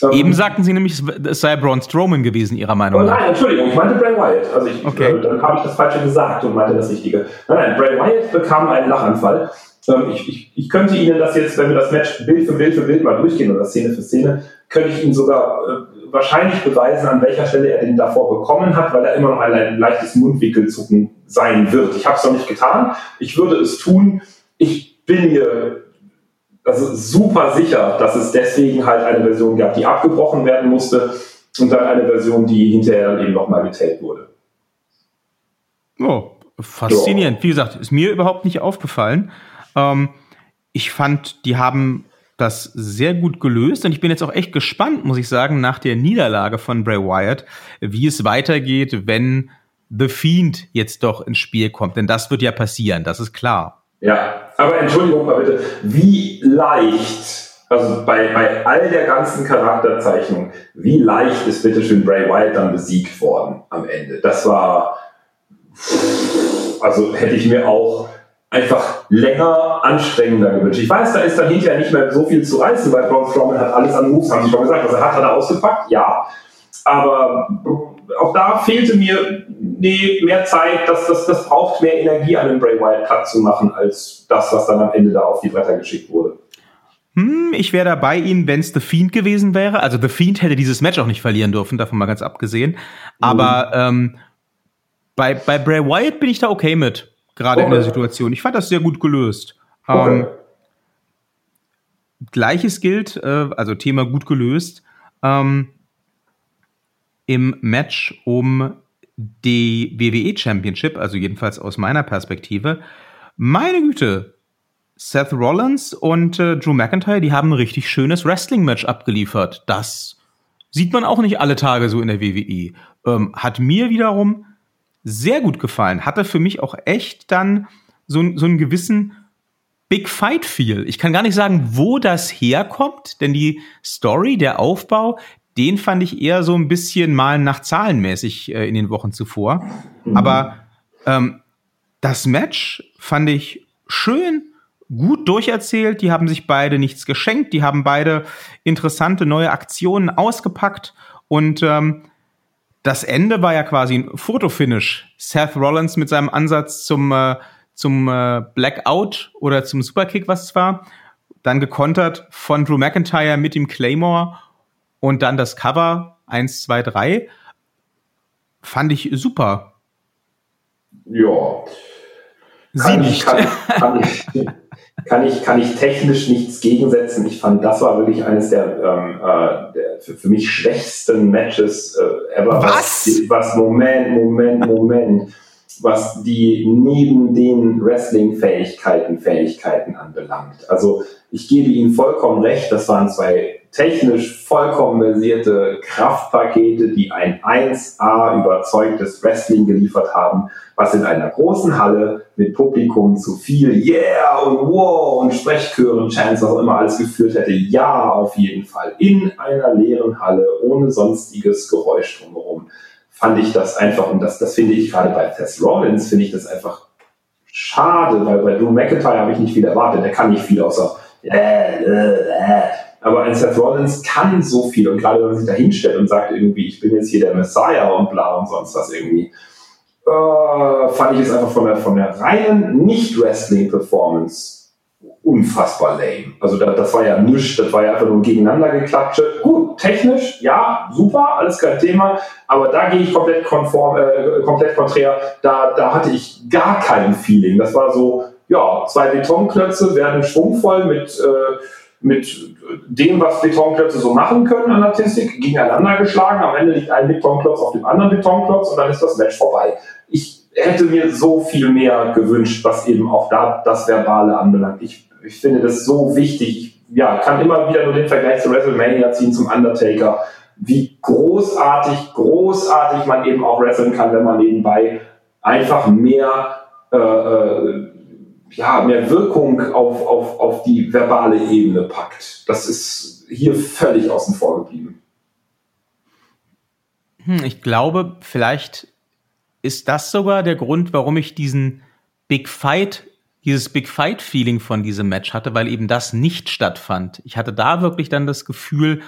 Ähm, Eben sagten Sie nämlich, es sei Braun Strowman gewesen, Ihrer Meinung oh, nach. Nein, Entschuldigung, ich meinte Bray Wyatt. Also ich, okay. äh, dann habe ich das Falsche gesagt und meinte das Richtige. Nein, nein, Bray Wyatt bekam einen Lachanfall. Ähm, ich, ich, ich könnte Ihnen das jetzt, wenn wir das Match Bild für Bild für Bild mal durchgehen oder Szene für Szene, könnte ich Ihnen sogar äh, wahrscheinlich beweisen, an welcher Stelle er den davor bekommen hat, weil er immer noch ein leichtes Mundwickelzucken sein wird. Ich habe es noch nicht getan. Ich würde es tun. Ich bin mir also super sicher, dass es deswegen halt eine Version gab, die abgebrochen werden musste und dann eine Version, die hinterher dann eben nochmal getaped wurde. Oh, faszinierend. Ja. Wie gesagt, ist mir überhaupt nicht aufgefallen. Ähm, ich fand, die haben das sehr gut gelöst und ich bin jetzt auch echt gespannt, muss ich sagen, nach der Niederlage von Bray Wyatt, wie es weitergeht, wenn The Fiend jetzt doch ins Spiel kommt. Denn das wird ja passieren, das ist klar. Ja, aber Entschuldigung mal bitte, wie leicht, also bei, bei all der ganzen Charakterzeichnung, wie leicht ist bitte schön Bray Wyatt dann besiegt worden am Ende? Das war, also hätte ich mir auch einfach länger anstrengender gewünscht. Ich weiß, da ist dann hinterher nicht mehr so viel zu reißen, weil Braun Strowman hat alles an Moves, haben Sie schon gesagt, was er hat, hat er ausgepackt, ja. Aber auch da fehlte mir nee, mehr Zeit, das, das, das braucht mehr Energie, einen Bray Wyatt Cut zu machen, als das, was dann am Ende da auf die Bretter geschickt wurde. Hm, ich wäre dabei Ihnen, wenn es The Fiend gewesen wäre. Also The Fiend hätte dieses Match auch nicht verlieren dürfen, davon mal ganz abgesehen. Aber mhm. ähm, bei, bei Bray Wyatt bin ich da okay mit, gerade okay. in der Situation. Ich fand das sehr gut gelöst. Okay. Ähm, Gleiches gilt, äh, also Thema gut gelöst. Ähm, im Match um die WWE Championship, also jedenfalls aus meiner Perspektive. Meine Güte, Seth Rollins und äh, Drew McIntyre, die haben ein richtig schönes Wrestling-Match abgeliefert. Das sieht man auch nicht alle Tage so in der WWE. Ähm, hat mir wiederum sehr gut gefallen. Hatte für mich auch echt dann so, so einen gewissen Big Fight Feel. Ich kann gar nicht sagen, wo das herkommt, denn die Story, der Aufbau, den fand ich eher so ein bisschen mal nach zahlenmäßig äh, in den Wochen zuvor. Mhm. Aber ähm, das Match fand ich schön, gut durcherzählt. Die haben sich beide nichts geschenkt. Die haben beide interessante neue Aktionen ausgepackt. Und ähm, das Ende war ja quasi ein Fotofinish. Seth Rollins mit seinem Ansatz zum, äh, zum äh, Blackout oder zum Superkick, was es war. Dann gekontert von Drew McIntyre mit dem Claymore und dann das Cover 1, 2, 3 fand ich super. Ja. Sie kann nicht. Ich, kann, kann, ich, kann, ich, kann ich technisch nichts gegensetzen. Ich fand, das war wirklich eines der, ähm, äh, der für, für, mich schwächsten Matches äh, ever. Was? Was, was Moment, Moment, Moment was die neben den Wrestling-Fähigkeiten, Fähigkeiten anbelangt. Also ich gebe Ihnen vollkommen recht, das waren zwei technisch vollkommen versierte Kraftpakete, die ein 1A überzeugtes Wrestling geliefert haben, was in einer großen Halle mit Publikum zu viel Yeah und Wow und Sprechchören, Chants, was auch immer alles geführt hätte. Ja, auf jeden Fall. In einer leeren Halle, ohne sonstiges Geräusch drumherum, fand ich das einfach, und das, das finde ich gerade bei Tess Rollins, finde ich das einfach schade, weil bei Drew McIntyre habe ich nicht viel erwartet. Der kann nicht viel außer äh, äh, äh. Aber ein Seth Rollins kann so viel und gerade wenn man sich da hinstellt und sagt irgendwie, ich bin jetzt hier der Messiah und bla und sonst was irgendwie, äh, fand ich es einfach von der, von der reinen Nicht-Wrestling-Performance unfassbar lame. Also da, das war ja nichts, das war ja einfach nur gegeneinander geklatscht. Gut, technisch, ja, super, alles kein Thema, aber da gehe ich komplett konform, äh, komplett konträr. Da, da hatte ich gar kein Feeling. Das war so, ja, zwei Betonklötze werden schwungvoll mit, äh, mit dem, was Betonklötze so machen können an Artistik, gegeneinander geschlagen. Am Ende liegt ein Betonklotz auf dem anderen Betonklotz und dann ist das Match vorbei. Ich hätte mir so viel mehr gewünscht, was eben auch da das Verbale anbelangt. Ich, ich finde das so wichtig. Ich ja, kann immer wieder nur den Vergleich zu WrestleMania ziehen, zum Undertaker. Wie großartig, großartig man eben auch wresteln kann, wenn man nebenbei einfach mehr äh, äh ja, mehr Wirkung auf, auf, auf die verbale Ebene packt. Das ist hier völlig außen vor geblieben. Hm, ich glaube, vielleicht ist das sogar der Grund, warum ich diesen Big Fight, dieses Big Fight-Feeling von diesem Match hatte, weil eben das nicht stattfand. Ich hatte da wirklich dann das Gefühl,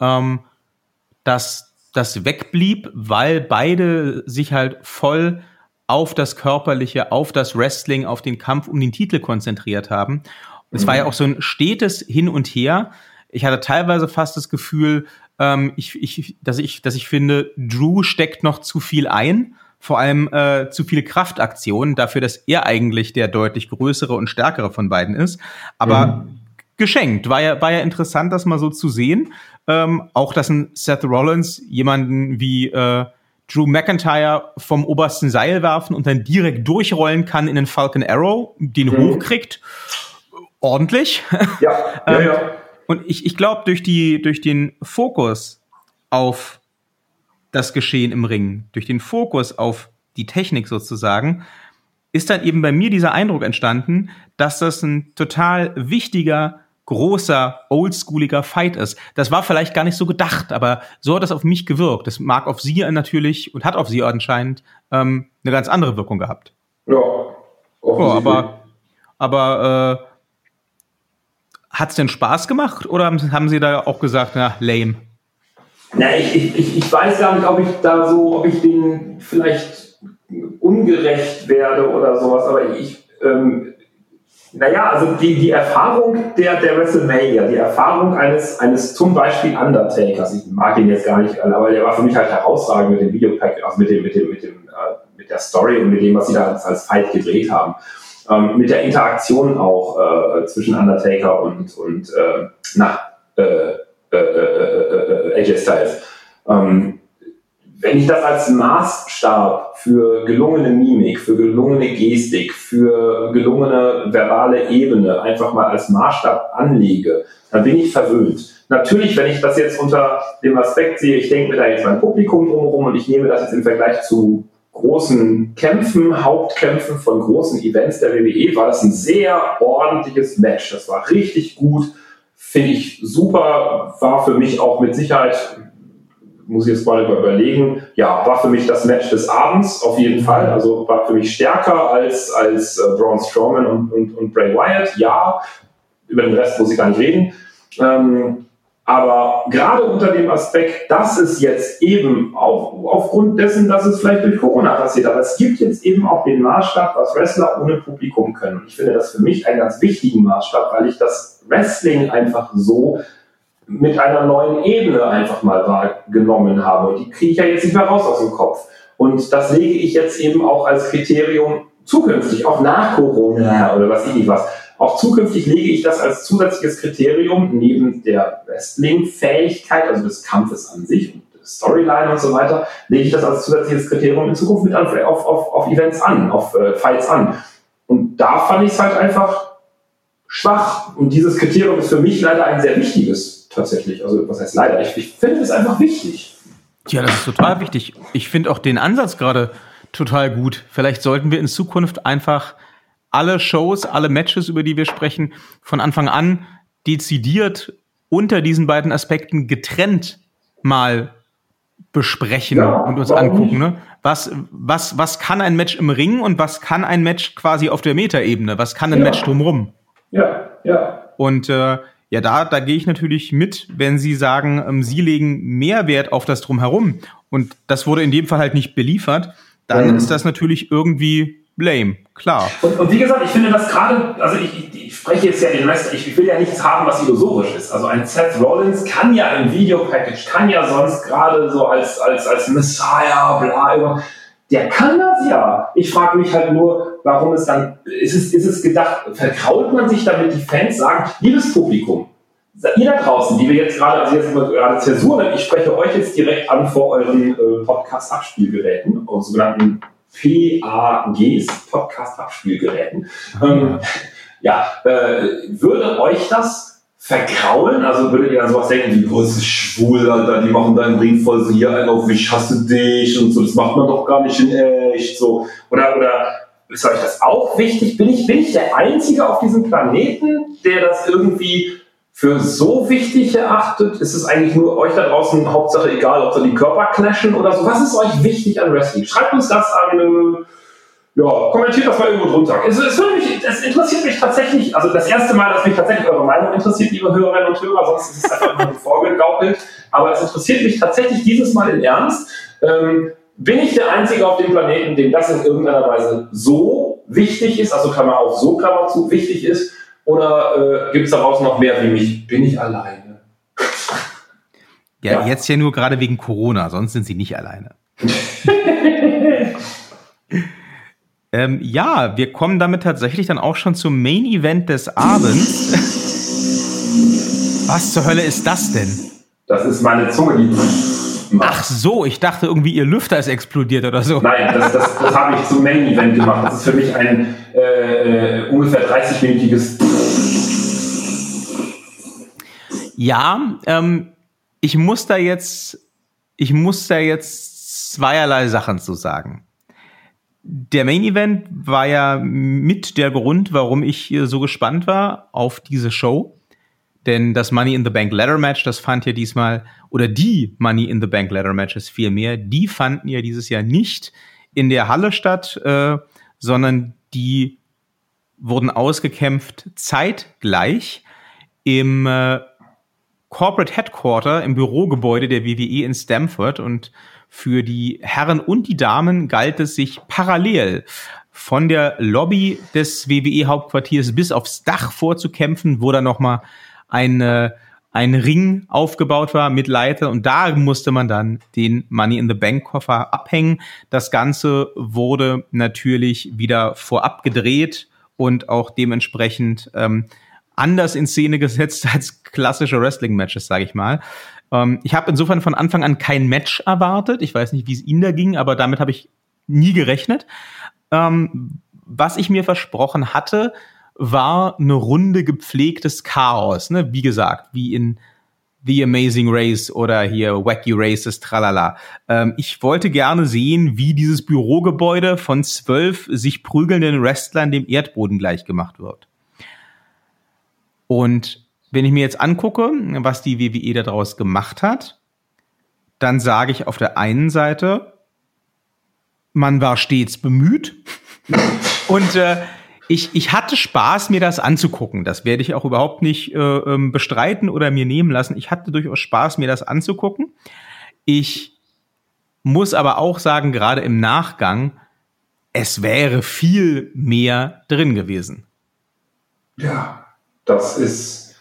ähm, dass das wegblieb, weil beide sich halt voll auf das Körperliche, auf das Wrestling, auf den Kampf um den Titel konzentriert haben. Es war ja mhm. auch so ein stetes Hin und Her. Ich hatte teilweise fast das Gefühl, ähm, ich, ich, dass, ich, dass ich finde, Drew steckt noch zu viel ein, vor allem äh, zu viele Kraftaktionen, dafür, dass er eigentlich der deutlich größere und stärkere von beiden ist. Aber mhm. geschenkt. War ja, war ja interessant, das mal so zu sehen. Ähm, auch, dass ein Seth Rollins jemanden wie äh, Drew McIntyre vom obersten Seil werfen und dann direkt durchrollen kann in den Falcon Arrow, den mhm. hochkriegt. Ordentlich. Ja, ja, <laughs> ähm, ja. Und ich, ich glaube, durch, die, durch den Fokus auf das Geschehen im Ring, durch den Fokus auf die Technik sozusagen, ist dann eben bei mir dieser Eindruck entstanden, dass das ein total wichtiger großer, oldschooliger Fight ist. Das war vielleicht gar nicht so gedacht, aber so hat das auf mich gewirkt. Das mag auf sie natürlich und hat auf sie anscheinend ähm, eine ganz andere Wirkung gehabt. Ja, oh, aber aber äh, hat es denn Spaß gemacht oder haben Sie da auch gesagt, na, lame? Na, ich, ich, ich weiß gar nicht, ob ich da so, ob ich denen vielleicht ungerecht werde oder sowas, aber ich, ähm, naja, also die, die Erfahrung der, der WrestleMania, die Erfahrung eines, eines zum Beispiel Undertakers, ich mag ihn jetzt gar nicht, aber der war für mich halt herausragend mit dem Videopack, also mit dem, mit dem, mit dem, äh, mit der Story und mit dem, was sie da als, als Fight gedreht haben. Ähm, mit der Interaktion auch äh, zwischen Undertaker und, und äh, na, äh, äh, äh, äh AJ Styles. Ähm, wenn ich das als Maßstab für gelungene Mimik, für gelungene Gestik, für gelungene verbale Ebene einfach mal als Maßstab anlege, dann bin ich verwöhnt. Natürlich, wenn ich das jetzt unter dem Aspekt sehe, ich denke mir da jetzt mein Publikum drumherum und ich nehme das jetzt im Vergleich zu großen Kämpfen, Hauptkämpfen von großen Events der WWE, war das ein sehr ordentliches Match. Das war richtig gut, finde ich super, war für mich auch mit Sicherheit muss ich jetzt mal überlegen, ja, war für mich das Match des Abends auf jeden Fall. Also war für mich stärker als, als äh, Braun Strowman und, und, und Bray Wyatt. Ja, über den Rest muss ich gar nicht reden. Ähm, aber gerade unter dem Aspekt, dass es jetzt eben auf, aufgrund dessen, dass es vielleicht durch Corona passiert, aber es gibt jetzt eben auch den Maßstab, was Wrestler ohne Publikum können. Und ich finde das für mich einen ganz wichtigen Maßstab, weil ich das Wrestling einfach so mit einer neuen Ebene einfach mal wahrgenommen habe. Und die kriege ich ja jetzt nicht mehr raus aus dem Kopf. Und das lege ich jetzt eben auch als Kriterium zukünftig, auch nach Corona oder was ich nicht was. Auch zukünftig lege ich das als zusätzliches Kriterium neben der Wrestling-Fähigkeit, also des Kampfes an sich und Storyline und so weiter, lege ich das als zusätzliches Kriterium in Zukunft mit auf, auf, auf Events an, auf äh, Fights an. Und da fand ich es halt einfach schwach. Und dieses Kriterium ist für mich leider ein sehr wichtiges tatsächlich. Also was heißt leider? Ich, ich finde es einfach wichtig. Ja, das ist total wichtig. Ich finde auch den Ansatz gerade total gut. Vielleicht sollten wir in Zukunft einfach alle Shows, alle Matches, über die wir sprechen, von Anfang an dezidiert unter diesen beiden Aspekten getrennt mal besprechen ja, und uns angucken. Ne? Was, was, was kann ein Match im Ring und was kann ein Match quasi auf der Metaebene? Was kann ein ja. Match drumrum? Ja, ja. Und äh, ja, da, da gehe ich natürlich mit, wenn Sie sagen, ähm, Sie legen mehr Wert auf das Drumherum und das wurde in dem Fall halt nicht beliefert, dann mhm. ist das natürlich irgendwie lame, klar. Und, und wie gesagt, ich finde das gerade, also ich, ich, ich, spreche jetzt ja den Rest, ich will ja nichts haben, was illusorisch ist. Also ein Seth Rollins kann ja im Videopackage, kann ja sonst gerade so als, als, als Messiah, bla, der kann das ja. Ich frage mich halt nur, warum es dann, ist es, ist es gedacht, verkraut man sich damit die Fans sagen, liebes Publikum, ihr da draußen, die wir jetzt gerade, also jetzt gerade Zäsuren, ich spreche euch jetzt direkt an vor euren äh, Podcast-Abspielgeräten, sogenannten PAGs, Podcast-Abspielgeräten. Ähm, ja, äh, würde euch das verkraulen? Also würdet ihr dann sowas denken wie, oh, ist schwul, Alter, die machen deinen Ring voll so hier auf, ich hasse dich und so, das macht man doch gar nicht in echt, so. Oder, oder ist euch das auch wichtig? Bin ich, bin ich der Einzige auf diesem Planeten, der das irgendwie für so wichtig erachtet? Ist es eigentlich nur euch da draußen Hauptsache egal, ob da die Körper clashen oder so? Was ist euch wichtig an Wrestling? Schreibt uns das an, äh, ja, kommentiert das mal irgendwo drunter. Es, es, mich, es, interessiert mich tatsächlich, also das erste Mal, dass mich tatsächlich eure Meinung interessiert, liebe Hörerinnen und Hörer, sonst ist es einfach nur vorgegaukelt. Aber es interessiert mich tatsächlich dieses Mal in Ernst. Ähm, bin ich der Einzige auf dem Planeten, dem das in irgendeiner Weise so wichtig ist, also Klammer auf so Klammer zu wichtig ist? Oder äh, gibt es daraus noch mehr wie mich? Bin ich alleine? Ja, <laughs> ja, jetzt ja nur gerade wegen Corona, sonst sind sie nicht alleine. <laughs> ähm, ja, wir kommen damit tatsächlich dann auch schon zum Main Event des Abends. <laughs> Was zur Hölle ist das denn? Das ist meine Zunge, die. Ach so, ich dachte irgendwie, ihr Lüfter ist explodiert oder so. Nein, das, das, das habe ich zum Main Event gemacht. Das ist für mich ein äh, äh ungefähr 30-minütiges ja, ähm, ich muss da jetzt, ich muss da jetzt zweierlei Sachen zu sagen. Der Main Event war ja mit der Grund, warum ich so gespannt war auf diese Show. Denn das Money in the Bank Ladder Match, das fand ja diesmal, oder die Money in the Bank Ladder Matches vielmehr, die fanden ja dieses Jahr nicht in der Halle statt, äh, sondern die wurden ausgekämpft zeitgleich im äh, Corporate Headquarter im Bürogebäude der WWE in Stamford und für die Herren und die Damen galt es sich parallel von der Lobby des WWE Hauptquartiers bis aufs Dach vorzukämpfen, wo dann nochmal ein, äh, ein Ring aufgebaut war mit Leiter und da musste man dann den Money in the Bank Koffer abhängen. Das Ganze wurde natürlich wieder vorab gedreht und auch dementsprechend ähm, anders in Szene gesetzt <laughs> als klassische Wrestling-Matches, sage ich mal. Ähm, ich habe insofern von Anfang an kein Match erwartet. Ich weiß nicht, wie es Ihnen da ging, aber damit habe ich nie gerechnet. Ähm, was ich mir versprochen hatte, war eine Runde gepflegtes Chaos. Ne? Wie gesagt, wie in The Amazing Race oder hier Wacky Races, tralala. Ähm, ich wollte gerne sehen, wie dieses Bürogebäude von zwölf sich prügelnden Wrestlern dem Erdboden gleichgemacht wird. Und wenn ich mir jetzt angucke, was die WWE daraus gemacht hat, dann sage ich auf der einen Seite, man war stets bemüht <laughs> und äh, ich, ich hatte Spaß, mir das anzugucken. Das werde ich auch überhaupt nicht äh, ähm, bestreiten oder mir nehmen lassen. Ich hatte durchaus Spaß, mir das anzugucken. Ich muss aber auch sagen, gerade im Nachgang, es wäre viel mehr drin gewesen. Ja, das ist,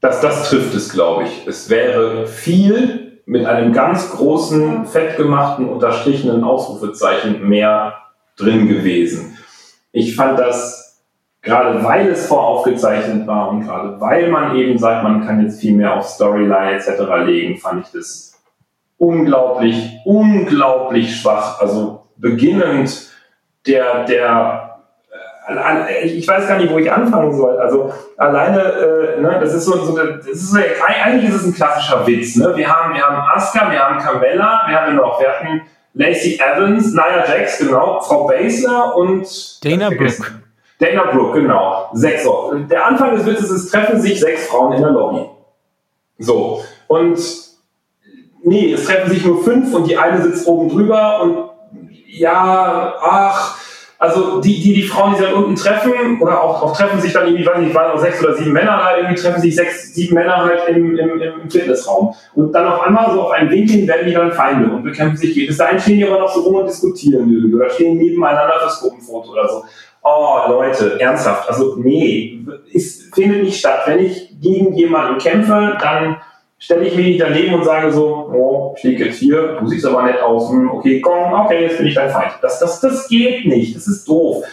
das, das trifft es, glaube ich. Es wäre viel mit einem ganz großen, fettgemachten, unterstrichenen Ausrufezeichen mehr drin gewesen. Ich fand das, gerade weil es voraufgezeichnet war und gerade weil man eben sagt, man kann jetzt viel mehr auf Storyline etc. legen, fand ich das unglaublich, unglaublich schwach. Also beginnend der, der ich weiß gar nicht, wo ich anfangen soll. Also alleine, äh, ne, das ist so, so das ist eigentlich ist es ein klassischer Witz. Ne? Wir haben, wir haben Asuka, wir haben Carmella, wir haben noch, wir hatten Lacey Evans, Nia Jax, genau, Frau Basler und Dana Brooke. Dana Brooke, genau. Sechs. Der Anfang des Witzes ist, treffen sich sechs Frauen in der Lobby. So. Und nee, es treffen sich nur fünf und die eine sitzt oben drüber und ja, ach, also die, die, die Frauen, die sich dann unten treffen, oder auch, auch treffen sich dann irgendwie, weiß nicht, waren auch sechs oder sieben Männer da, irgendwie treffen sich sechs, sieben Männer halt im, im, im Fitnessraum. Und dann auf einmal so auf einen Winkel werden die dann Feinde und bekämpfen sich. Bis dahin stehen die aber noch so rum und diskutieren irgendwie oder stehen nebeneinander fürs Gruppenfoto oder so. Oh, Leute, ernsthaft. Also, nee, es findet nicht statt. Wenn ich gegen jemanden kämpfe, dann stelle ich mich nicht daneben und sage so, oh, ich stehe jetzt hier, du siehst aber nett aus, hm, okay, komm, okay, jetzt bin ich dein Feind. Das, das, das geht nicht, das ist doof.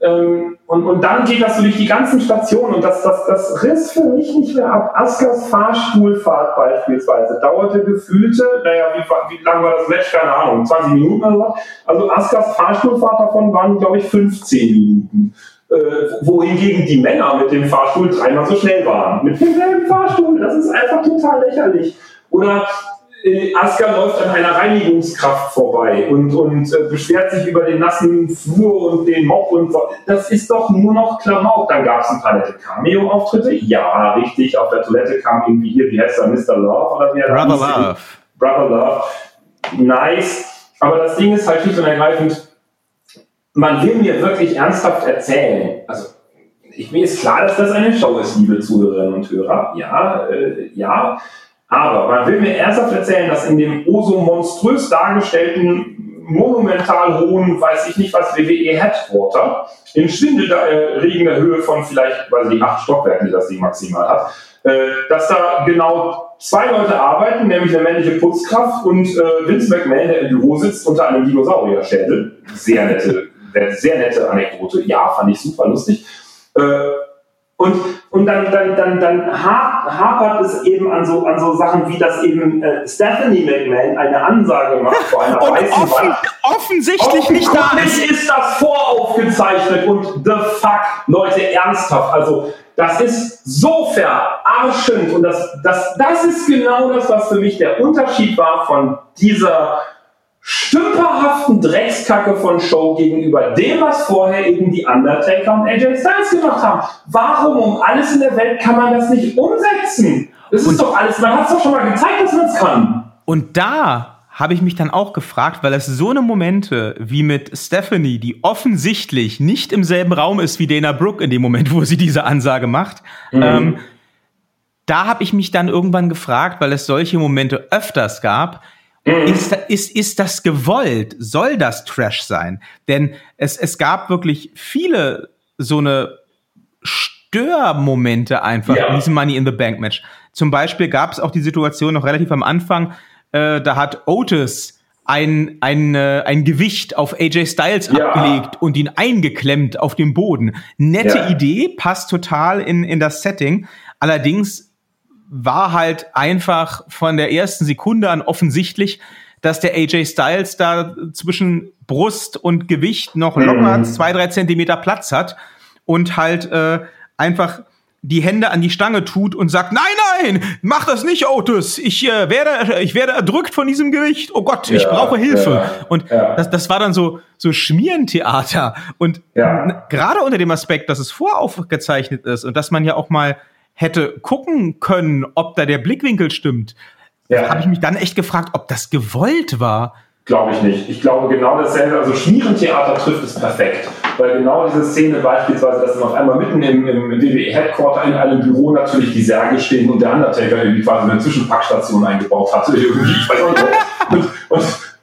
Ähm, und, und dann geht das so durch die ganzen Stationen und das, das, das riss für mich nicht mehr ab. Askers Fahrstuhlfahrt beispielsweise dauerte gefühlte, naja, wie, wie lang war das Match? Keine Ahnung, 20 Minuten oder was? Also Askers Fahrstuhlfahrt davon waren, glaube ich, 15 Minuten. Äh, wohingegen die Männer mit dem Fahrstuhl dreimal so schnell waren. Mit demselben Fahrstuhl, das ist einfach total lächerlich. Oder äh, Aska läuft an einer Reinigungskraft vorbei und, und äh, beschwert sich über den nassen Flur und den Mob und so. Das ist doch nur noch Klamauk. Dann gab es ein paar nette Cameo-Auftritte. Ja, richtig. Auf der Toilette kam irgendwie hier, wie heißt er, Mr. Love oder wie er Brother Love. Brother Love. Nice. Aber das Ding ist halt schlicht und ergreifend, man will mir wirklich ernsthaft erzählen, also ich, mir ist klar, dass das eine Show ist, liebe Zuhörerinnen und Hörer. Ja, äh, ja. Aber man will mir ernsthaft erzählen, dass in dem oh so monströs dargestellten, monumental hohen, weiß ich nicht was, WWE Headquarter, in schwindelerregender Höhe von vielleicht, weiß ich acht Stockwerken, die das Ding maximal hat, äh, dass da genau zwei Leute arbeiten, nämlich eine männliche Putzkraft und äh, Vince McMahon, der im Büro sitzt unter einem Dinosaurierschädel. Sehr nette sehr nette Anekdote. Ja, fand ich super lustig. Äh, und, und dann, dann, dann, dann hapert es eben an so, an so Sachen, wie das eben äh, Stephanie McMahon eine Ansage macht vor einer und weißen offen, Wand. Offensichtlich nicht da ist. ist das voraufgezeichnet und the fuck, Leute, ernsthaft. Also, das ist so verarschend und das, das, das ist genau das, was für mich der Unterschied war von dieser stümperhaften Dreckskacke von Show gegenüber dem, was vorher eben die Undertaker und AJ Styles gemacht haben. Warum um alles in der Welt kann man das nicht umsetzen? Das ist doch alles, man hat es doch schon mal gezeigt, dass man es kann. Und da habe ich mich dann auch gefragt, weil es so eine Momente wie mit Stephanie, die offensichtlich nicht im selben Raum ist wie Dana Brooke in dem Moment, wo sie diese Ansage macht, mhm. ähm, da habe ich mich dann irgendwann gefragt, weil es solche Momente öfters gab. Ist, ist, ist das gewollt? Soll das Trash sein? Denn es, es gab wirklich viele so eine Störmomente einfach ja. in diesem Money in the Bank Match. Zum Beispiel gab es auch die Situation noch relativ am Anfang, äh, da hat Otis ein, ein, äh, ein Gewicht auf AJ Styles ja. abgelegt und ihn eingeklemmt auf dem Boden. Nette ja. Idee, passt total in, in das Setting. Allerdings war halt einfach von der ersten Sekunde an offensichtlich, dass der AJ Styles da zwischen Brust und Gewicht noch locker mhm. zwei, drei Zentimeter Platz hat und halt äh, einfach die Hände an die Stange tut und sagt, nein, nein, mach das nicht, Otis. Ich äh, werde, ich werde erdrückt von diesem Gewicht. Oh Gott, ja, ich brauche Hilfe. Ja, und ja. Das, das war dann so, so Schmierentheater. Und gerade unter dem Aspekt, dass es voraufgezeichnet ist und dass man ja auch mal hätte gucken können, ob da der Blickwinkel stimmt, ja. habe ich mich dann echt gefragt, ob das gewollt war. Glaube ich nicht. Ich glaube genau dasselbe. Also Schmierentheater trifft es perfekt. Weil genau diese Szene beispielsweise, dass dann auf einmal mitten im, im WWE-Headquarter in einem Büro natürlich die Särge stehen und der Undertaker irgendwie quasi eine Zwischenpackstation eingebaut hatte. Irgendwie, ich weiß auch <laughs> nicht. Und, und,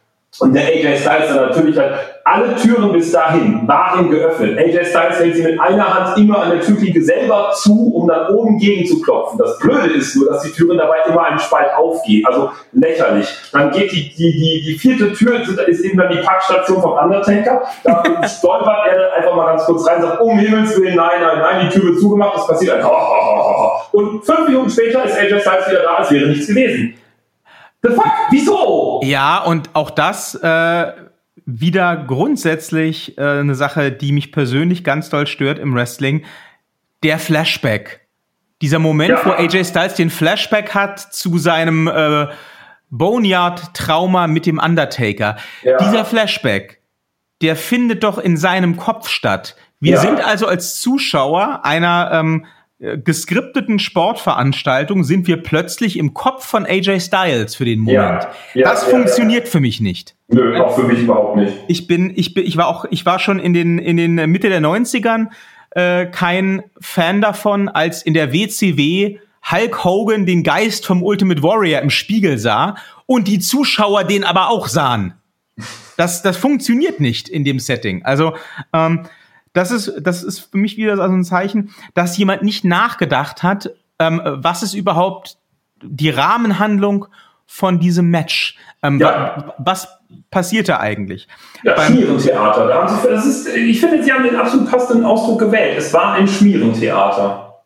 und der AJ Styles dann natürlich halt alle Türen bis dahin waren geöffnet. AJ Styles hält sie mit einer Hand immer an der Türklinke selber zu, um dann oben gegen zu klopfen. Das Blöde ist nur, dass die Türen dabei immer einen Spalt aufgehen. Also lächerlich. Dann geht die, die, die, die vierte Tür, ist eben dann die Packstation vom Undertaker. Da stolpert er dann einfach mal ganz kurz rein und sagt, um Himmels Willen, nein, nein, nein, die Tür wird zugemacht, das passiert ein Und fünf Minuten später ist AJ Styles wieder da, als wäre nichts gewesen. The fuck? Wieso? Ja, und auch das äh, wieder grundsätzlich äh, eine Sache, die mich persönlich ganz doll stört im Wrestling. Der Flashback. Dieser Moment, ja. wo AJ Styles den Flashback hat zu seinem äh, Boneyard-Trauma mit dem Undertaker. Ja. Dieser Flashback, der findet doch in seinem Kopf statt. Wir ja. sind also als Zuschauer einer ähm, äh, geskripteten Sportveranstaltung sind wir plötzlich im Kopf von AJ Styles für den Moment. Ja, ja, das ja, funktioniert für mich nicht. Nö, auch für mich überhaupt nicht. Ich bin, ich bin, ich war auch, ich war schon in den, in den Mitte der 90ern äh, kein Fan davon, als in der WCW Hulk Hogan den Geist vom Ultimate Warrior im Spiegel sah und die Zuschauer den aber auch sahen. Das, das funktioniert nicht in dem Setting. Also, ähm, das ist, das ist für mich wieder so ein Zeichen, dass jemand nicht nachgedacht hat, ähm, was ist überhaupt die Rahmenhandlung von diesem Match? Ähm, ja. Was passierte eigentlich? Ja, Beim Schmierentheater. Da haben Sie, das ist, ich finde, Sie haben den absolut passenden Ausdruck gewählt. Es war ein Schmierentheater.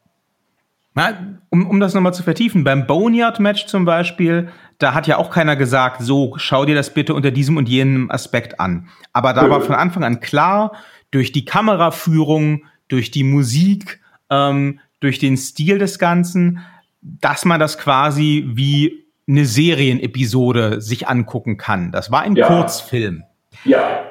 Na, um, um das nochmal zu vertiefen, beim Boneyard-Match zum Beispiel, da hat ja auch keiner gesagt, so, schau dir das bitte unter diesem und jenem Aspekt an. Aber da war von Anfang an klar, durch die Kameraführung, durch die Musik, ähm, durch den Stil des Ganzen, dass man das quasi wie eine Serienepisode sich angucken kann. Das war ein ja. Kurzfilm. Ja.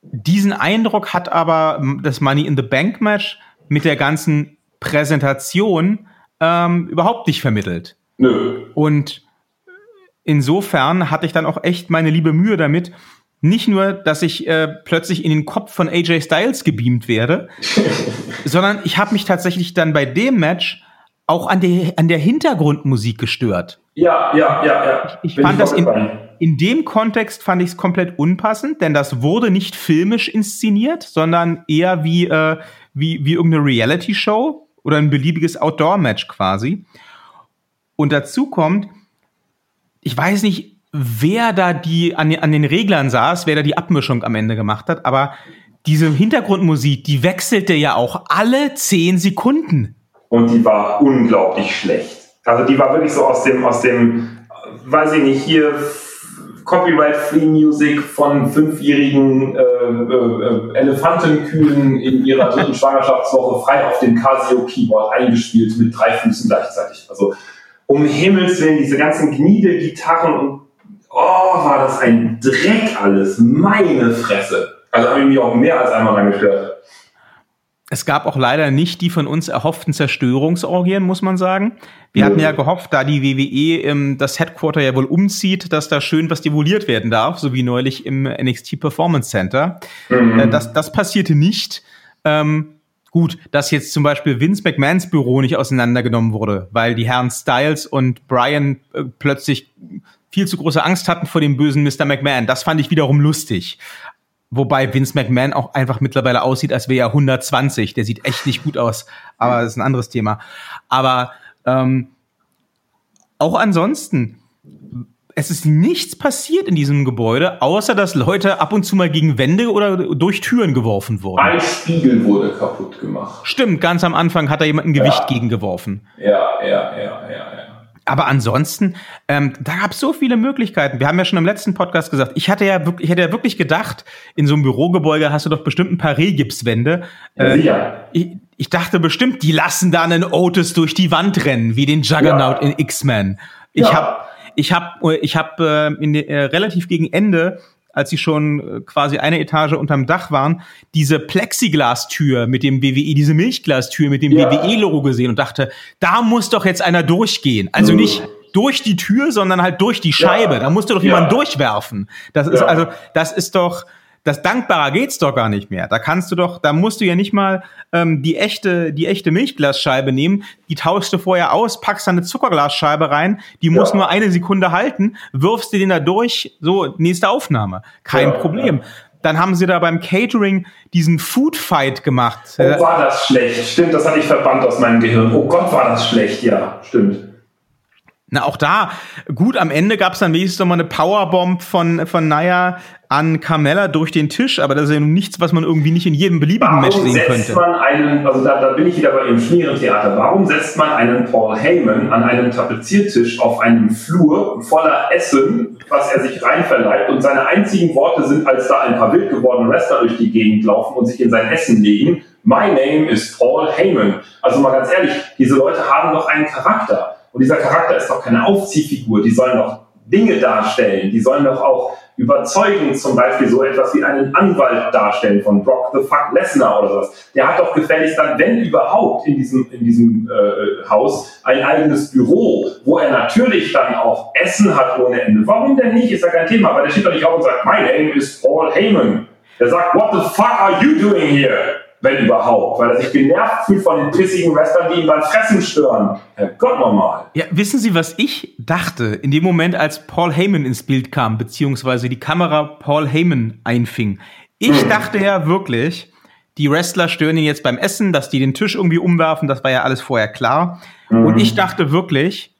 Diesen Eindruck hat aber das Money in the Bank Match mit der ganzen Präsentation ähm, überhaupt nicht vermittelt. Nö. Und insofern hatte ich dann auch echt meine liebe Mühe damit, nicht nur, dass ich äh, plötzlich in den Kopf von AJ Styles gebeamt werde, <laughs> sondern ich habe mich tatsächlich dann bei dem Match auch an der, an der Hintergrundmusik gestört. Ja, ja, ja, ja. Ich, ich fand ich das in, in dem Kontext fand ich es komplett unpassend, denn das wurde nicht filmisch inszeniert, sondern eher wie, äh, wie, wie irgendeine Reality-Show oder ein beliebiges Outdoor-Match quasi. Und dazu kommt, ich weiß nicht, wer da die an, an den Reglern saß, wer da die Abmischung am Ende gemacht hat, aber diese Hintergrundmusik, die wechselte ja auch alle zehn Sekunden. Und die war unglaublich schlecht. Also die war wirklich so aus dem, aus dem, weiß ich nicht, hier Copyright-Free Music von fünfjährigen äh, äh, Elefantenkühen in ihrer dritten <laughs> Schwangerschaftswoche frei auf dem Casio-Keyboard eingespielt mit drei Füßen gleichzeitig. Also um Himmels Willen, diese ganzen Gniede-Gitarren und oh, war das ein Dreck alles. Meine Fresse. Also habe ich mich auch mehr als einmal dran gestört. Es gab auch leider nicht die von uns erhofften Zerstörungsorgien, muss man sagen. Wir ja. hatten ja gehofft, da die WWE ähm, das Headquarter ja wohl umzieht, dass da schön was devoliert werden darf, so wie neulich im NXT Performance Center. Mhm. Äh, das, das passierte nicht. Ähm, gut, dass jetzt zum Beispiel Vince McMahons Büro nicht auseinandergenommen wurde, weil die Herren Styles und Brian äh, plötzlich viel zu große Angst hatten vor dem bösen Mr. McMahon. Das fand ich wiederum lustig. Wobei Vince McMahon auch einfach mittlerweile aussieht, als wäre er 120. Der sieht echt nicht gut aus. Aber das ist ein anderes Thema. Aber ähm, auch ansonsten, es ist nichts passiert in diesem Gebäude, außer dass Leute ab und zu mal gegen Wände oder durch Türen geworfen wurden. Ein Spiegel wurde kaputt gemacht. Stimmt, ganz am Anfang hat da jemand ein Gewicht ja. gegen geworfen. Ja, ja, ja, ja, ja. Aber ansonsten, ähm, da gab es so viele Möglichkeiten. Wir haben ja schon im letzten Podcast gesagt, ich hatte ja wirklich, ich hätte ja wirklich gedacht, in so einem Bürogebäude hast du doch bestimmt ein paar Rehgipswände. Äh, ja. Ich, ich, dachte bestimmt, die lassen da einen Otis durch die Wand rennen, wie den Juggernaut ja. in X-Men. Ich ja. habe ich hab, ich hab, äh, in, äh, relativ gegen Ende als sie schon äh, quasi eine Etage unterm Dach waren, diese Plexiglastür mit dem WWE, diese Milchglastür mit dem ja. WWE-Logo gesehen und dachte, da muss doch jetzt einer durchgehen. Also mhm. nicht durch die Tür, sondern halt durch die Scheibe. Ja. Da musste doch jemand durchwerfen. Das ist also, das ist doch, das dankbarer geht's doch gar nicht mehr. Da kannst du doch, da musst du ja nicht mal ähm, die echte, die echte Milchglasscheibe nehmen. Die tauschst du vorher aus, packst da eine Zuckerglasscheibe rein, die muss ja. nur eine Sekunde halten, wirfst du den da durch, so nächste Aufnahme, kein ja, Problem. Ja. Dann haben sie da beim Catering diesen Food Fight gemacht. Oh, war das schlecht. Stimmt, das hatte ich verbannt aus meinem Gehirn. Oh Gott, war das schlecht. Ja, stimmt. Na, auch da, gut, am Ende gab es dann wenigstens noch mal eine Powerbomb von, von Naya an Carmella durch den Tisch, aber das ist ja nun nichts, was man irgendwie nicht in jedem beliebigen Warum Match sehen könnte. setzt man einen, also da, da bin ich wieder bei dem Schmierentheater, warum setzt man einen Paul Heyman an einem Tapeziertisch auf einem Flur voller Essen, was er sich reinverleibt und seine einzigen Worte sind, als da ein paar wild gewordene Wrestler durch die Gegend laufen und sich in sein Essen legen, My name is Paul Heyman. Also mal ganz ehrlich, diese Leute haben doch einen Charakter. Und dieser Charakter ist doch keine Aufziehfigur. Die sollen doch Dinge darstellen. Die sollen doch auch überzeugend zum Beispiel so etwas wie einen Anwalt darstellen von Brock the Fuck Lesnar oder sowas. Der hat doch gefälligst dann, wenn überhaupt, in diesem, in diesem äh, Haus ein eigenes Büro, wo er natürlich dann auch Essen hat ohne Ende. Warum denn nicht? Ist ja kein Thema, weil der steht doch nicht auf und sagt, my name is Paul Heyman. Der sagt, what the fuck are you doing here? Wenn überhaupt, weil er sich genervt fühlt von den pissigen Western, die ihn beim Fressen stören. Gott nochmal. Ja, wissen Sie, was ich dachte in dem Moment, als Paul Heyman ins Bild kam, beziehungsweise die Kamera Paul Heyman einfing? Ich hm. dachte ja wirklich, die Wrestler stören ihn jetzt beim Essen, dass die den Tisch irgendwie umwerfen, das war ja alles vorher klar. Hm. Und ich dachte wirklich,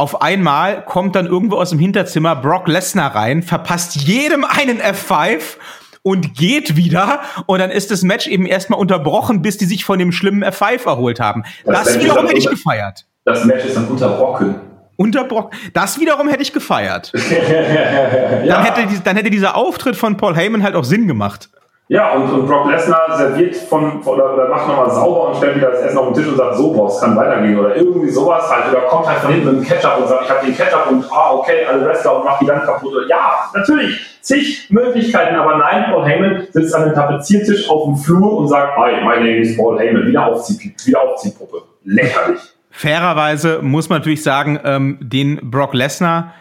auf einmal kommt dann irgendwo aus dem Hinterzimmer Brock Lesnar rein, verpasst jedem einen F5 und geht wieder und dann ist das Match eben erstmal unterbrochen, bis die sich von dem schlimmen F5 erholt haben. Das, das wiederum hätte ich gefeiert. Das Match ist dann unterbrochen. Unterbrochen. Das wiederum hätte ich gefeiert. ja. dann, hätte, dann hätte dieser Auftritt von Paul Heyman halt auch Sinn gemacht. Ja, und, und Brock Lesnar serviert von, oder, oder macht nochmal sauber und stellt wieder das Essen auf den Tisch und sagt, so, Boss, kann weitergehen. Oder irgendwie sowas halt. Oder kommt halt von hinten mit dem Ketchup und sagt, ich habe den Ketchup und, ah, okay, alle Wrestler und macht die dann kaputt. Ja, natürlich, zig Möglichkeiten. Aber nein, Paul Heyman sitzt an einem Tapeziertisch auf dem Flur und sagt, hi, my name is Paul Heyman. Wieder Aufziehpuppe. Lächerlich. Fairerweise muss man natürlich sagen, ähm, den Brock Lesnar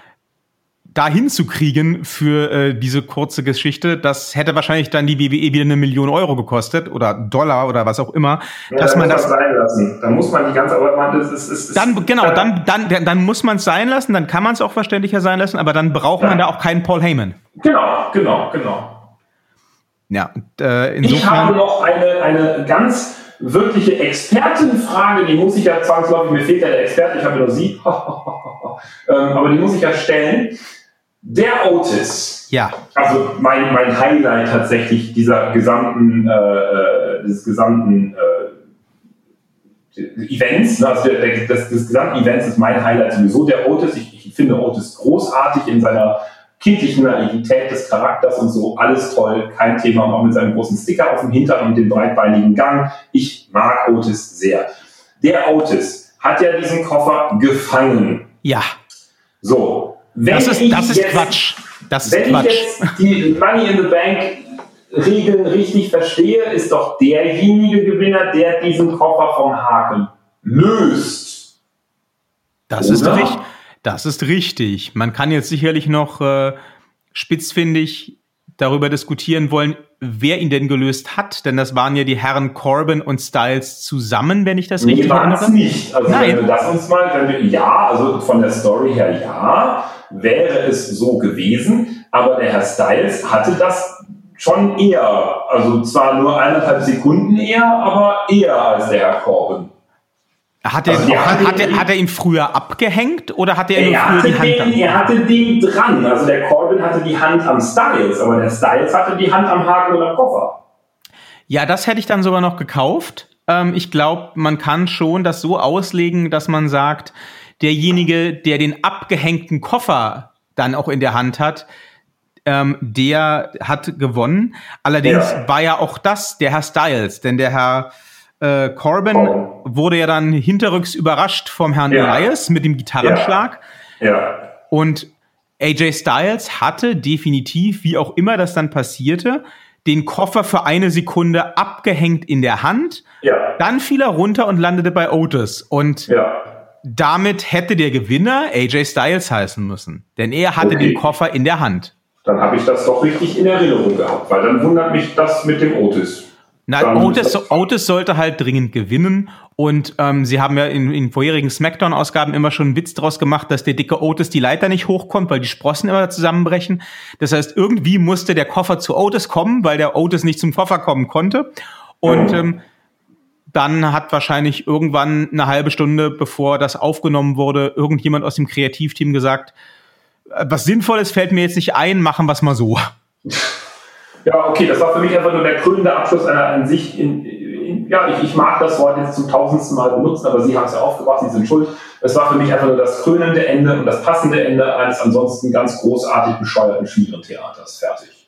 dahin zu kriegen für äh, diese kurze Geschichte, das hätte wahrscheinlich dann die WWE wieder eine Million Euro gekostet oder Dollar oder was auch immer, ja, dass man das sein lassen. Dann muss man die ganze, aber man das ist, ist, ist dann genau, dann dann dann muss man es sein lassen, dann kann man es auch verständlicher sein lassen, aber dann braucht ja. man da auch keinen Paul Heyman. Genau, genau, genau. Ja, äh, insofern ich habe noch eine eine ganz wirkliche Expertenfrage, die muss ich ja zwangsläufig, mir fehlt ja der Experte, ich habe nur sie, <laughs> ähm, aber die muss ich ja stellen. Der Otis. Ja. Also mein, mein Highlight tatsächlich dieser gesamten, äh, äh des gesamten äh, Events, ne, also der, der, des, des gesamten Events ist mein Highlight sowieso der Otis. Ich, ich finde Otis großartig in seiner kindlichen Naivität des Charakters und so, alles toll, kein Thema, und auch mit seinem großen Sticker auf dem Hintern und dem breitbeinigen Gang. Ich mag Otis sehr. Der Otis hat ja diesen Koffer gefangen. Ja. So, wenn das ist, das ist jetzt, Quatsch. Das ist wenn Quatsch. ich jetzt die Money in the Bank Regeln richtig verstehe, ist doch derjenige Gewinner, der diesen Koffer vom Haken löst. Das ist richtig. Das ist richtig. Man kann jetzt sicherlich noch äh, spitzfindig darüber diskutieren wollen, wer ihn denn gelöst hat, denn das waren ja die Herren Corbin und Styles zusammen, wenn ich das nee, richtig erinnere. nicht. Also Nein. wenn das uns mal, wenn wir, ja, also von der Story her ja, wäre es so gewesen, aber der Herr Styles hatte das schon eher, also zwar nur eineinhalb Sekunden eher, aber eher als der Herr Corbin. Hat er, also hat, hat, er, hat er ihn früher abgehängt oder hat er, er nur früher die Hand den, Er hatte den dran. Also der Corbin hatte die Hand am Styles, aber der Styles hatte die Hand am Haken oder Koffer. Ja, das hätte ich dann sogar noch gekauft. Ähm, ich glaube, man kann schon das so auslegen, dass man sagt, derjenige, der den abgehängten Koffer dann auch in der Hand hat, ähm, der hat gewonnen. Allerdings ja. war ja auch das der Herr Styles, denn der Herr äh, Corbin oh. wurde ja dann hinterrücks überrascht vom Herrn ja. Elias mit dem Gitarrenschlag. Ja. ja. Und AJ Styles hatte definitiv, wie auch immer das dann passierte, den Koffer für eine Sekunde abgehängt in der Hand. Ja. Dann fiel er runter und landete bei Otis. Und ja. damit hätte der Gewinner AJ Styles heißen müssen. Denn er hatte okay. den Koffer in der Hand. Dann habe ich das doch richtig in Erinnerung gehabt, weil dann wundert mich das mit dem Otis. Nein, Otis, Otis sollte halt dringend gewinnen. Und ähm, sie haben ja in, in vorherigen Smackdown-Ausgaben immer schon einen Witz draus gemacht, dass der dicke Otis die Leiter nicht hochkommt, weil die Sprossen immer zusammenbrechen. Das heißt, irgendwie musste der Koffer zu Otis kommen, weil der Otis nicht zum Koffer kommen konnte. Und ähm, dann hat wahrscheinlich irgendwann eine halbe Stunde, bevor das aufgenommen wurde, irgendjemand aus dem Kreativteam gesagt, äh, was Sinnvolles fällt mir jetzt nicht ein, machen wir es mal so. Ja, okay, das war für mich einfach nur der krönende Abschluss einer an sich. In, in, ja, ich, ich mag das Wort jetzt zum tausendsten Mal benutzen, aber Sie haben es ja aufgebracht, Sie sind schuld. Es war für mich einfach nur das krönende Ende und das passende Ende eines ansonsten ganz großartig bescheuerten schwierigen Theaters. Fertig.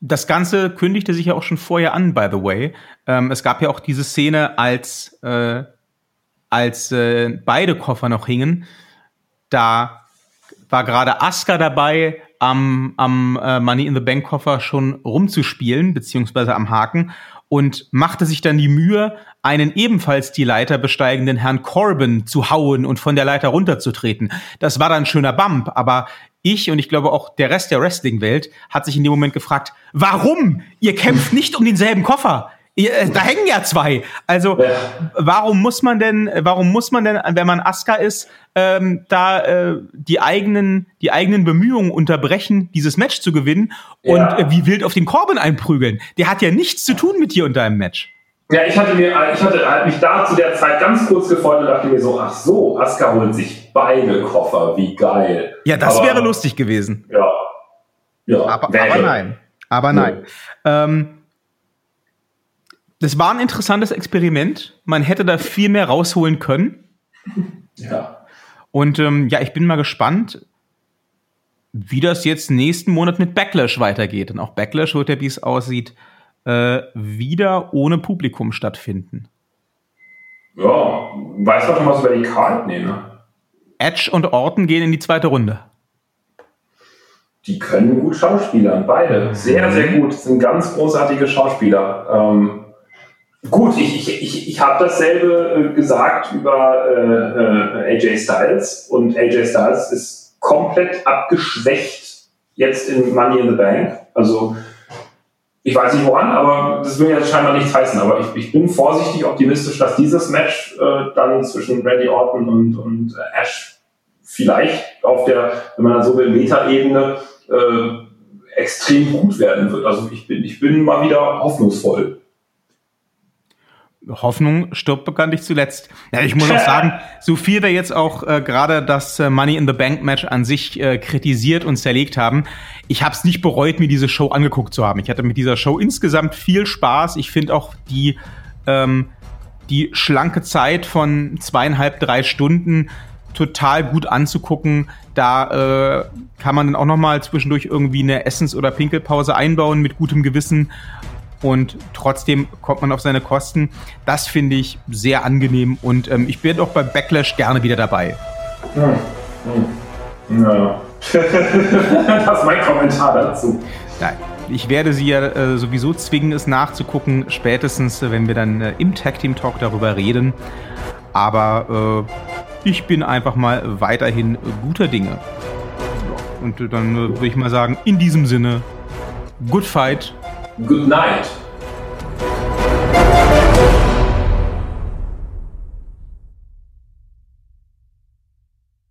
Das Ganze kündigte sich ja auch schon vorher an, by the way. Ähm, es gab ja auch diese Szene, als, äh, als äh, beide Koffer noch hingen. Da war gerade Asuka dabei, am, am äh, Money in the Bank Koffer schon rumzuspielen, beziehungsweise am Haken und machte sich dann die Mühe, einen ebenfalls die Leiter besteigenden Herrn Corbin zu hauen und von der Leiter runterzutreten. Das war dann ein schöner Bump, aber ich und ich glaube auch der Rest der Wrestling-Welt hat sich in dem Moment gefragt, warum? Ihr kämpft nicht um denselben Koffer. Äh, da hängen ja zwei. Also ja. warum muss man denn, warum muss man denn, wenn man Aska ist, ähm, da äh, die eigenen, die eigenen Bemühungen unterbrechen, dieses Match zu gewinnen und ja. äh, wie wild auf den Corbin einprügeln? Der hat ja nichts zu tun mit dir und deinem Match. Ja, ich hatte mir, ich hatte mich da zu der Zeit ganz kurz gefreut und dachte mir so, ach so, Aska holt sich beide Koffer, wie geil. Ja, das aber, wäre lustig gewesen. Ja. Ja. Aber, aber nein. Aber nein. Ja. Ähm, das war ein interessantes Experiment. Man hätte da viel mehr rausholen können. Ja. Und ähm, ja, ich bin mal gespannt, wie das jetzt nächsten Monat mit Backlash weitergeht. Und auch Backlash wird ja, wie es aussieht, äh, wieder ohne Publikum stattfinden. Ja, weiß doch schon was über die Card nehmen. Edge und Orton gehen in die zweite Runde. Die können gut Schauspielern, beide. Sehr, sehr gut. Das sind ganz großartige Schauspieler. Ähm, Gut, ich, ich, ich, ich habe dasselbe äh, gesagt über äh, äh AJ Styles und AJ Styles ist komplett abgeschwächt jetzt in Money in the Bank. Also ich weiß nicht woran, aber das will ja scheinbar nichts heißen. Aber ich, ich bin vorsichtig optimistisch, dass dieses Match äh, dann zwischen Randy Orton und, und äh, Ash vielleicht auf der, wenn man so will, Meta-Ebene äh, extrem gut werden wird. Also ich bin, ich bin mal wieder hoffnungsvoll. Hoffnung stirbt bekanntlich zuletzt. Ja, ich muss auch sagen, <laughs> so viel wir jetzt auch äh, gerade das äh, Money in the Bank Match an sich äh, kritisiert und zerlegt haben, ich habe es nicht bereut, mir diese Show angeguckt zu haben. Ich hatte mit dieser Show insgesamt viel Spaß. Ich finde auch die ähm, die schlanke Zeit von zweieinhalb drei Stunden total gut anzugucken. Da äh, kann man dann auch noch mal zwischendurch irgendwie eine Essens- oder Pinkelpause einbauen mit gutem Gewissen und trotzdem kommt man auf seine Kosten. Das finde ich sehr angenehm und ähm, ich bin auch bei Backlash gerne wieder dabei. Hm. Hm. Ja. <laughs> das ist mein Kommentar dazu. Nein. Ich werde sie ja äh, sowieso zwingen, es nachzugucken, spätestens, äh, wenn wir dann äh, im Tag Team Talk darüber reden. Aber äh, ich bin einfach mal weiterhin guter Dinge. Und dann äh, würde ich mal sagen, in diesem Sinne, good fight Good night.